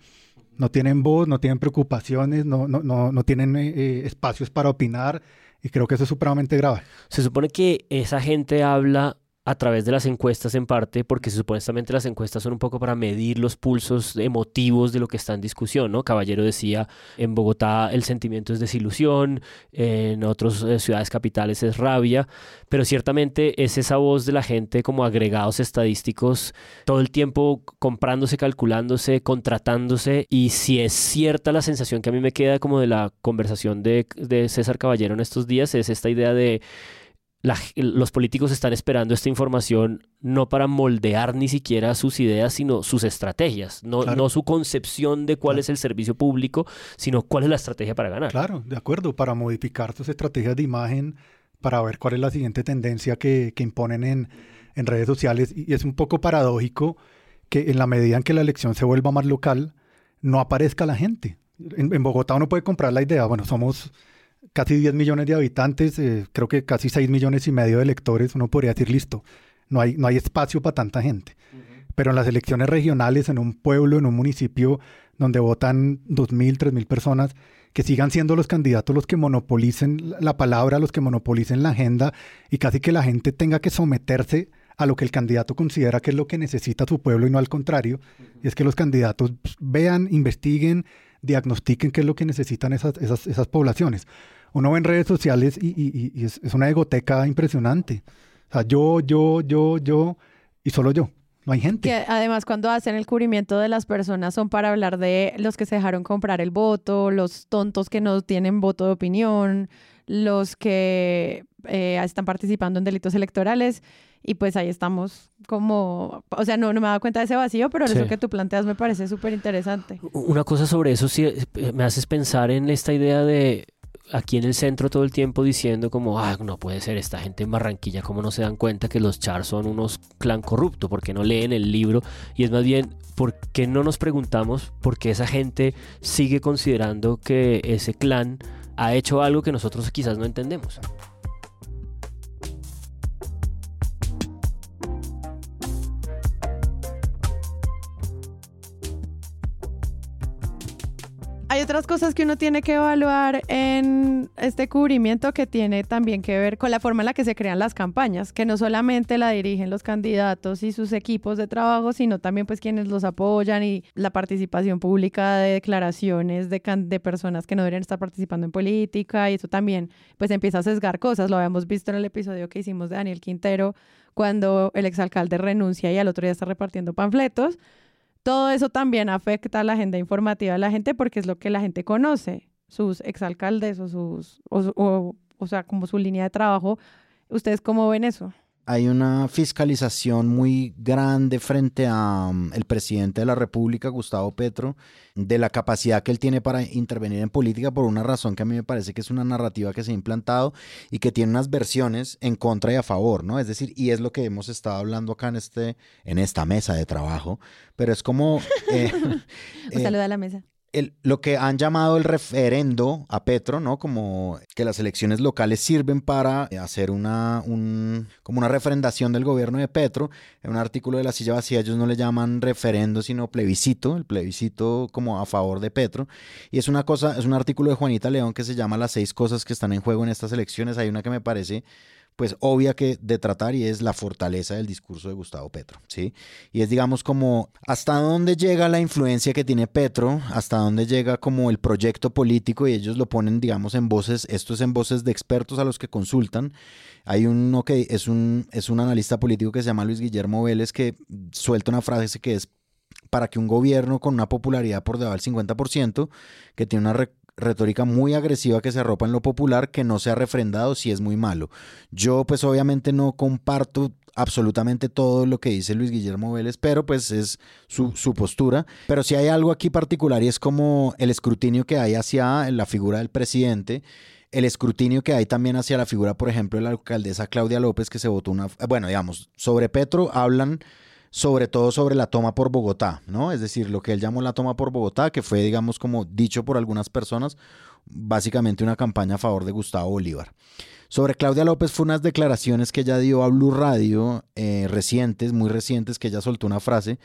No tienen voz, no tienen preocupaciones, no, no, no, no tienen eh, eh, espacios para opinar. Y creo que eso es supremamente grave. Se supone que esa gente habla a través de las encuestas en parte, porque supuestamente las encuestas son un poco para medir los pulsos emotivos de lo que está en discusión, ¿no? Caballero decía, en Bogotá el sentimiento es desilusión, en otras eh, ciudades capitales es rabia, pero ciertamente es esa voz de la gente como agregados estadísticos todo el tiempo comprándose, calculándose, contratándose, y si es cierta la sensación que a mí me queda como de la conversación de, de César Caballero en estos días, es esta idea de la- los políticos están esperando esta información no para moldear ni siquiera sus ideas, sino sus estrategias, no, Claro. no su concepción de cuál es el servicio público, sino cuál es la estrategia para ganar. Claro, de acuerdo, para modificar tus estrategias de imagen, para ver cuál es la siguiente tendencia que, que imponen en, en redes sociales. Y es un poco paradójico que en la medida en que la elección se vuelva más local, no aparezca la gente. En, en Bogotá uno puede comprar la idea, bueno, somos casi 10 millones de habitantes, eh, creo que casi 6 millones y medio de electores, uno podría decir, listo, no hay, no hay espacio para tanta gente. Pero en las elecciones regionales, en un pueblo, en un municipio donde votan 2.000, 3.000 personas, que sigan siendo los candidatos los que monopolicen la palabra, los que monopolicen la agenda y casi que la gente tenga que someterse a lo que el candidato considera que es lo que necesita su pueblo y no al contrario. Y es que los candidatos vean, investiguen, diagnostiquen qué es lo que necesitan esas, esas, esas poblaciones. Uno ve en redes sociales y, es, es, una egoteca impresionante. O sea, yo, yo, yo, yo y solo yo. No hay gente. Que además cuando hacen el cubrimiento de las personas son para hablar de los que se dejaron comprar el voto, los tontos que no tienen voto de opinión, los que eh, están participando en delitos electorales. Y pues ahí estamos como, o sea, no, no me he dado cuenta de ese vacío, pero eso que tú planteas me parece súper interesante. Una cosa sobre eso sí eh, me haces pensar en esta idea de aquí en el centro todo el tiempo diciendo como, ah, no puede ser esta gente en Barranquilla, como no se dan cuenta que los Char son unos clan corrupto, porque no leen el libro y es más bien, ¿por qué no nos preguntamos por qué esa gente sigue considerando que ese clan ha hecho algo que nosotros quizás no entendemos? Hay otras cosas que uno tiene que evaluar en este cubrimiento que tiene también que ver con la forma en la que se crean las campañas, que no solamente la dirigen los candidatos y sus equipos de trabajo, sino también pues quienes los apoyan y la participación pública de declaraciones de, de personas que no deberían estar participando en política y eso también pues empieza a sesgar cosas. Lo habíamos visto en el episodio que hicimos de Daniel Quintero cuando el exalcalde renuncia y al otro día está repartiendo panfletos todo eso también afecta a la agenda informativa de la gente porque es lo que la gente conoce, sus exalcaldes o sus, o, o sea, como su línea de trabajo. ¿Ustedes cómo ven eso? Hay una fiscalización muy grande frente a mm, el presidente de la República, Gustavo Petro, de la capacidad que él tiene para intervenir en política por una razón que a mí me parece que es una narrativa que se ha implantado y que tiene unas versiones en contra y a favor, ¿no? Es decir, y es lo que hemos estado hablando acá en este en esta mesa de trabajo, pero es como eh, Un saludo a la mesa lo que han llamado el referendo a Petro, ¿no? Como que las elecciones locales sirven para hacer una, un, como una referendación del gobierno de Petro. En un artículo de La Silla Vacía ellos no le llaman referendo, sino plebiscito, el plebiscito como a favor de Petro. Y es una cosa, es un artículo de Juanita León que se llama Las seis cosas que están en juego en estas elecciones. Hay una que me parece pues obvia que de tratar y es la fortaleza del discurso de Gustavo Petro, ¿sí? Y es digamos como hasta dónde llega la influencia que tiene Petro, hasta dónde llega como el proyecto político y ellos lo ponen digamos en voces, esto es en voces de expertos a los que consultan. Hay uno que es un, es un analista político que se llama Luis Guillermo Vélez que suelta una frase que es para que un gobierno con una popularidad por debajo del 50%, que tiene una retórica muy agresiva que se arropa en lo popular que no se ha refrendado si es muy malo. Yo pues obviamente no comparto absolutamente todo lo que dice Luis Guillermo Vélez, pero pues es su, su, postura. Pero si hay algo aquí particular y es como el escrutinio que hay hacia la figura del presidente, el escrutinio que hay también hacia la figura, por ejemplo, de la alcaldesa Claudia López, que se votó una... Bueno, digamos, sobre Petro hablan sobre todo sobre la toma por Bogotá, ¿no? Es decir, lo que él llamó la toma por Bogotá, que fue, digamos, como dicho por algunas personas, básicamente una campaña a favor de Gustavo Bolívar. Sobre Claudia López fue unas declaraciones que ella dio a Blue Radio eh, recientes, muy recientes, que ella soltó una frase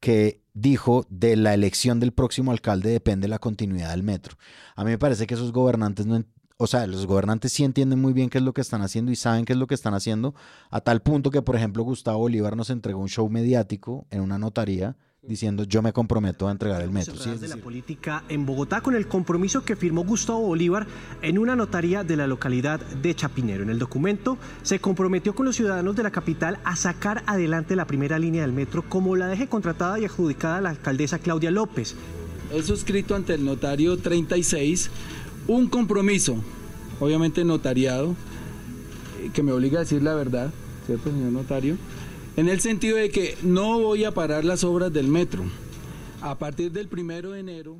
que dijo de la elección del próximo alcalde depende la continuidad del metro. A mí me parece que esos gobernantes no, o sea, los gobernantes sí entienden muy bien qué es lo que están haciendo y saben qué es lo que están haciendo, a tal punto que, por ejemplo, Gustavo Bolívar nos entregó un show mediático en una notaría diciendo yo me comprometo a entregar el metro. ¿sí? de la política en Bogotá con el compromiso que firmó Gustavo Bolívar en una notaría de la localidad de Chapinero. En el documento se comprometió con los ciudadanos de la capital a sacar adelante la primera línea del metro como la deje contratada y adjudicada a la alcaldesa Claudia López. He suscrito ante el notario 36 un compromiso, obviamente notariado, que me obliga a decir la verdad, ¿cierto, señor notario? En el sentido de que no voy a parar las obras del metro. A partir del primero de enero.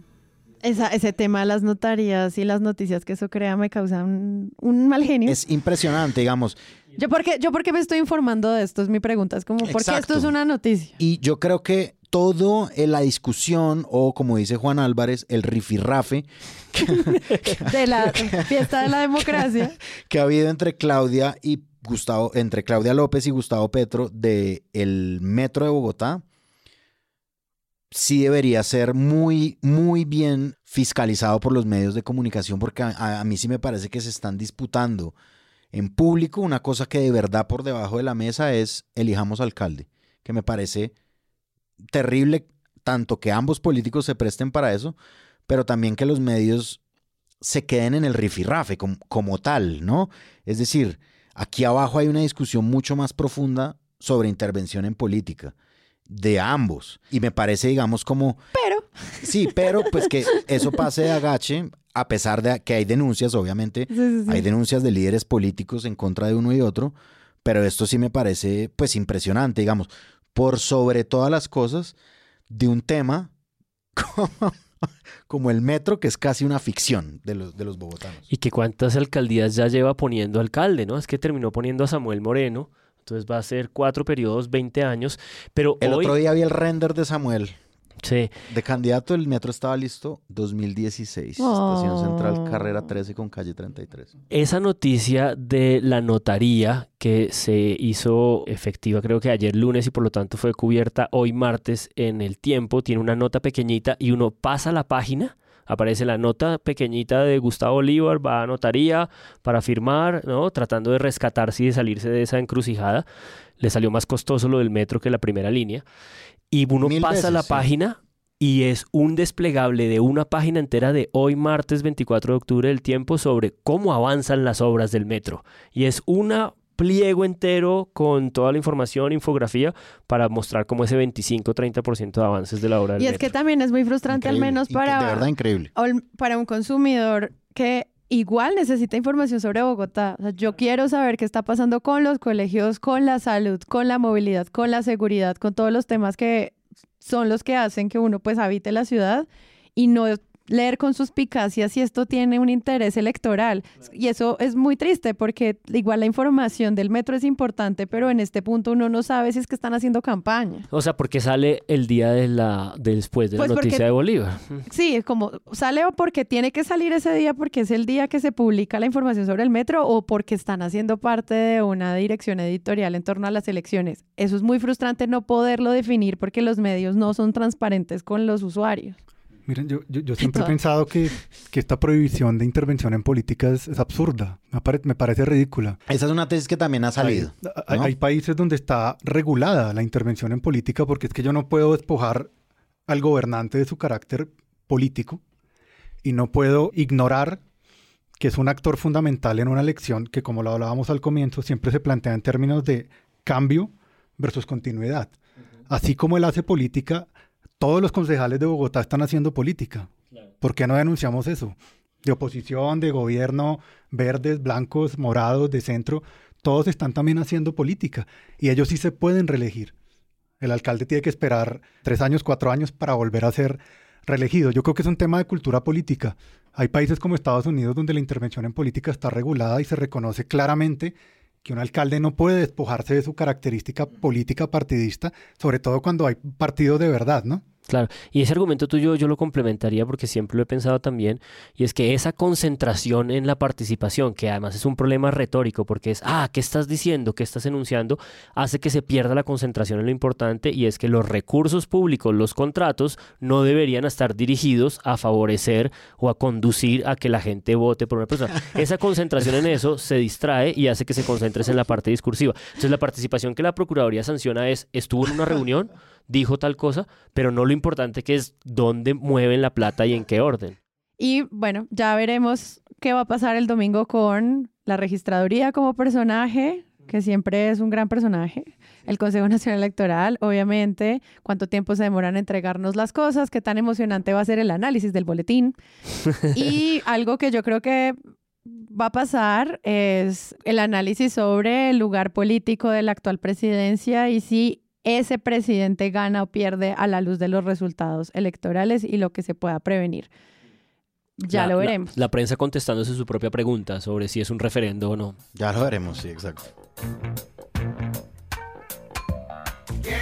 ese tema de las notarías y las noticias que eso crea me causa un, mal genio. Es impresionante, digamos. Yo porque, yo porque me estoy informando de esto, es mi pregunta. Es como, ¿por qué esto es una noticia? Y yo creo que todo en la discusión, o como dice Juan Álvarez, el rifirrafe de la fiesta de la democracia. que ha habido entre Claudia y Gustavo, entre Claudia López y Gustavo Petro de el metro de Bogotá, sí debería ser muy, muy bien fiscalizado por los medios de comunicación, porque a, a mí sí me parece que se están disputando en público una cosa que de verdad por debajo de la mesa es elijamos alcalde, que me parece terrible tanto que ambos políticos se presten para eso, pero también que los medios se queden en el rifirrafe como, como tal, ¿no? Es decir, aquí abajo hay una discusión mucho más profunda sobre intervención en política de ambos. Y me parece, digamos, como... Pero. Sí, pero pues que eso pase de agache, a pesar de que hay denuncias, obviamente, Sí, sí, sí. hay denuncias de líderes políticos en contra de uno y otro, pero esto sí me parece, pues, impresionante, digamos, por sobre todas las cosas, de un tema como, como el metro, que es casi una ficción de los, de los bogotanos. Y que cuántas alcaldías ya lleva poniendo alcalde, ¿no? Es que terminó poniendo a Samuel Moreno, entonces va a ser cuatro periodos, 20 años, pero El hoy... otro día vi el render de Samuel. Sí. De candidato, el metro estaba listo 2016. Oh. Estación Central, carrera 13 con calle 33. Esa noticia de la notaría que se hizo efectiva creo que ayer lunes y por lo tanto fue cubierta hoy martes en el tiempo, tiene una nota pequeñita y uno pasa la página, aparece la nota pequeñita de Gustavo Bolívar, va a notaría para firmar, ¿no? Tratando de rescatarse y de salirse de esa encrucijada. Le salió más costoso lo del metro que la primera línea. Y uno Mil pasa veces, la sí. página y es un desplegable de una página entera de hoy martes 24 de octubre del tiempo sobre cómo avanzan las obras del metro. Y es una pliego entero con toda la información, infografía, para mostrar como ese 25-30% de avances de la obra del Y es metro. que también es muy frustrante, al menos inc- para, De verdad, increíble. ol- para un consumidor que igual necesita información sobre Bogotá. O sea, yo quiero saber qué está pasando con los colegios, con la salud, con la movilidad, con la seguridad, con todos los temas que son los que hacen que uno pues habite la ciudad y no leer con suspicacia si esto tiene un interés electoral. Y eso es muy triste porque igual la información del metro es importante, pero en este punto uno no sabe si es que están haciendo campaña. O sea, porque sale el día de la, de después de Pues la porque- noticia de Bolívar. Sí, es como sale o porque tiene que salir ese día porque es el día que se publica la información sobre el metro o porque están haciendo parte de una dirección editorial en torno a las elecciones. Eso es muy frustrante no poderlo definir porque los medios no son transparentes con los usuarios. Miren, yo, yo, yo siempre he pensado que, que esta prohibición de intervención en política es, es absurda. Me, pare- me parece ridícula. Esa es una tesis que también ha salido. Hay, ¿no? hay países donde está regulada la intervención en política porque es que yo no puedo despojar al gobernante de su carácter político y no puedo ignorar que es un actor fundamental en una elección que, como lo hablábamos al comienzo, siempre se plantea en términos de cambio versus continuidad. Así como él hace política, todos los concejales de Bogotá están haciendo política. ¿Por qué no denunciamos eso? De oposición, de gobierno, verdes, blancos, morados, de centro, todos están también haciendo política y ellos sí se pueden reelegir. El alcalde tiene que esperar tres años, cuatro años para volver a ser reelegido. Yo creo que es un tema de cultura política. Hay países como Estados Unidos donde la intervención en política está regulada y se reconoce claramente que un alcalde no puede despojarse de su característica política partidista, sobre todo cuando hay partido de verdad, ¿no? Claro, y ese argumento tuyo yo lo complementaría porque siempre lo he pensado también, y es que esa concentración en la participación, que además es un problema retórico, porque es, ah, ¿qué estás diciendo? ¿Qué estás enunciando? Hace que se pierda la concentración en lo importante, y es que los recursos públicos, los contratos, no deberían estar dirigidos a favorecer o a conducir a que la gente vote por una persona. Esa concentración en eso se distrae y hace que se concentres en la parte discursiva. Entonces la participación que la Procuraduría sanciona es, estuvo en una reunión, dijo tal cosa, pero no lo importante que es dónde mueven la plata y en qué orden. Y bueno, ya veremos qué va a pasar el domingo con la registraduría como personaje, que siempre es un gran personaje, el Consejo Nacional Electoral, obviamente, cuánto tiempo se demoran en entregarnos las cosas, qué tan emocionante va a ser el análisis del boletín. Y algo que yo creo que va a pasar es el análisis sobre el lugar político de la actual presidencia y si ese presidente gana o pierde a la luz de los resultados electorales y lo que se pueda prevenir. Ya La- lo veremos. La, prensa contestándose su propia pregunta sobre si es un referendo o no. Ya lo veremos, sí, exacto. Get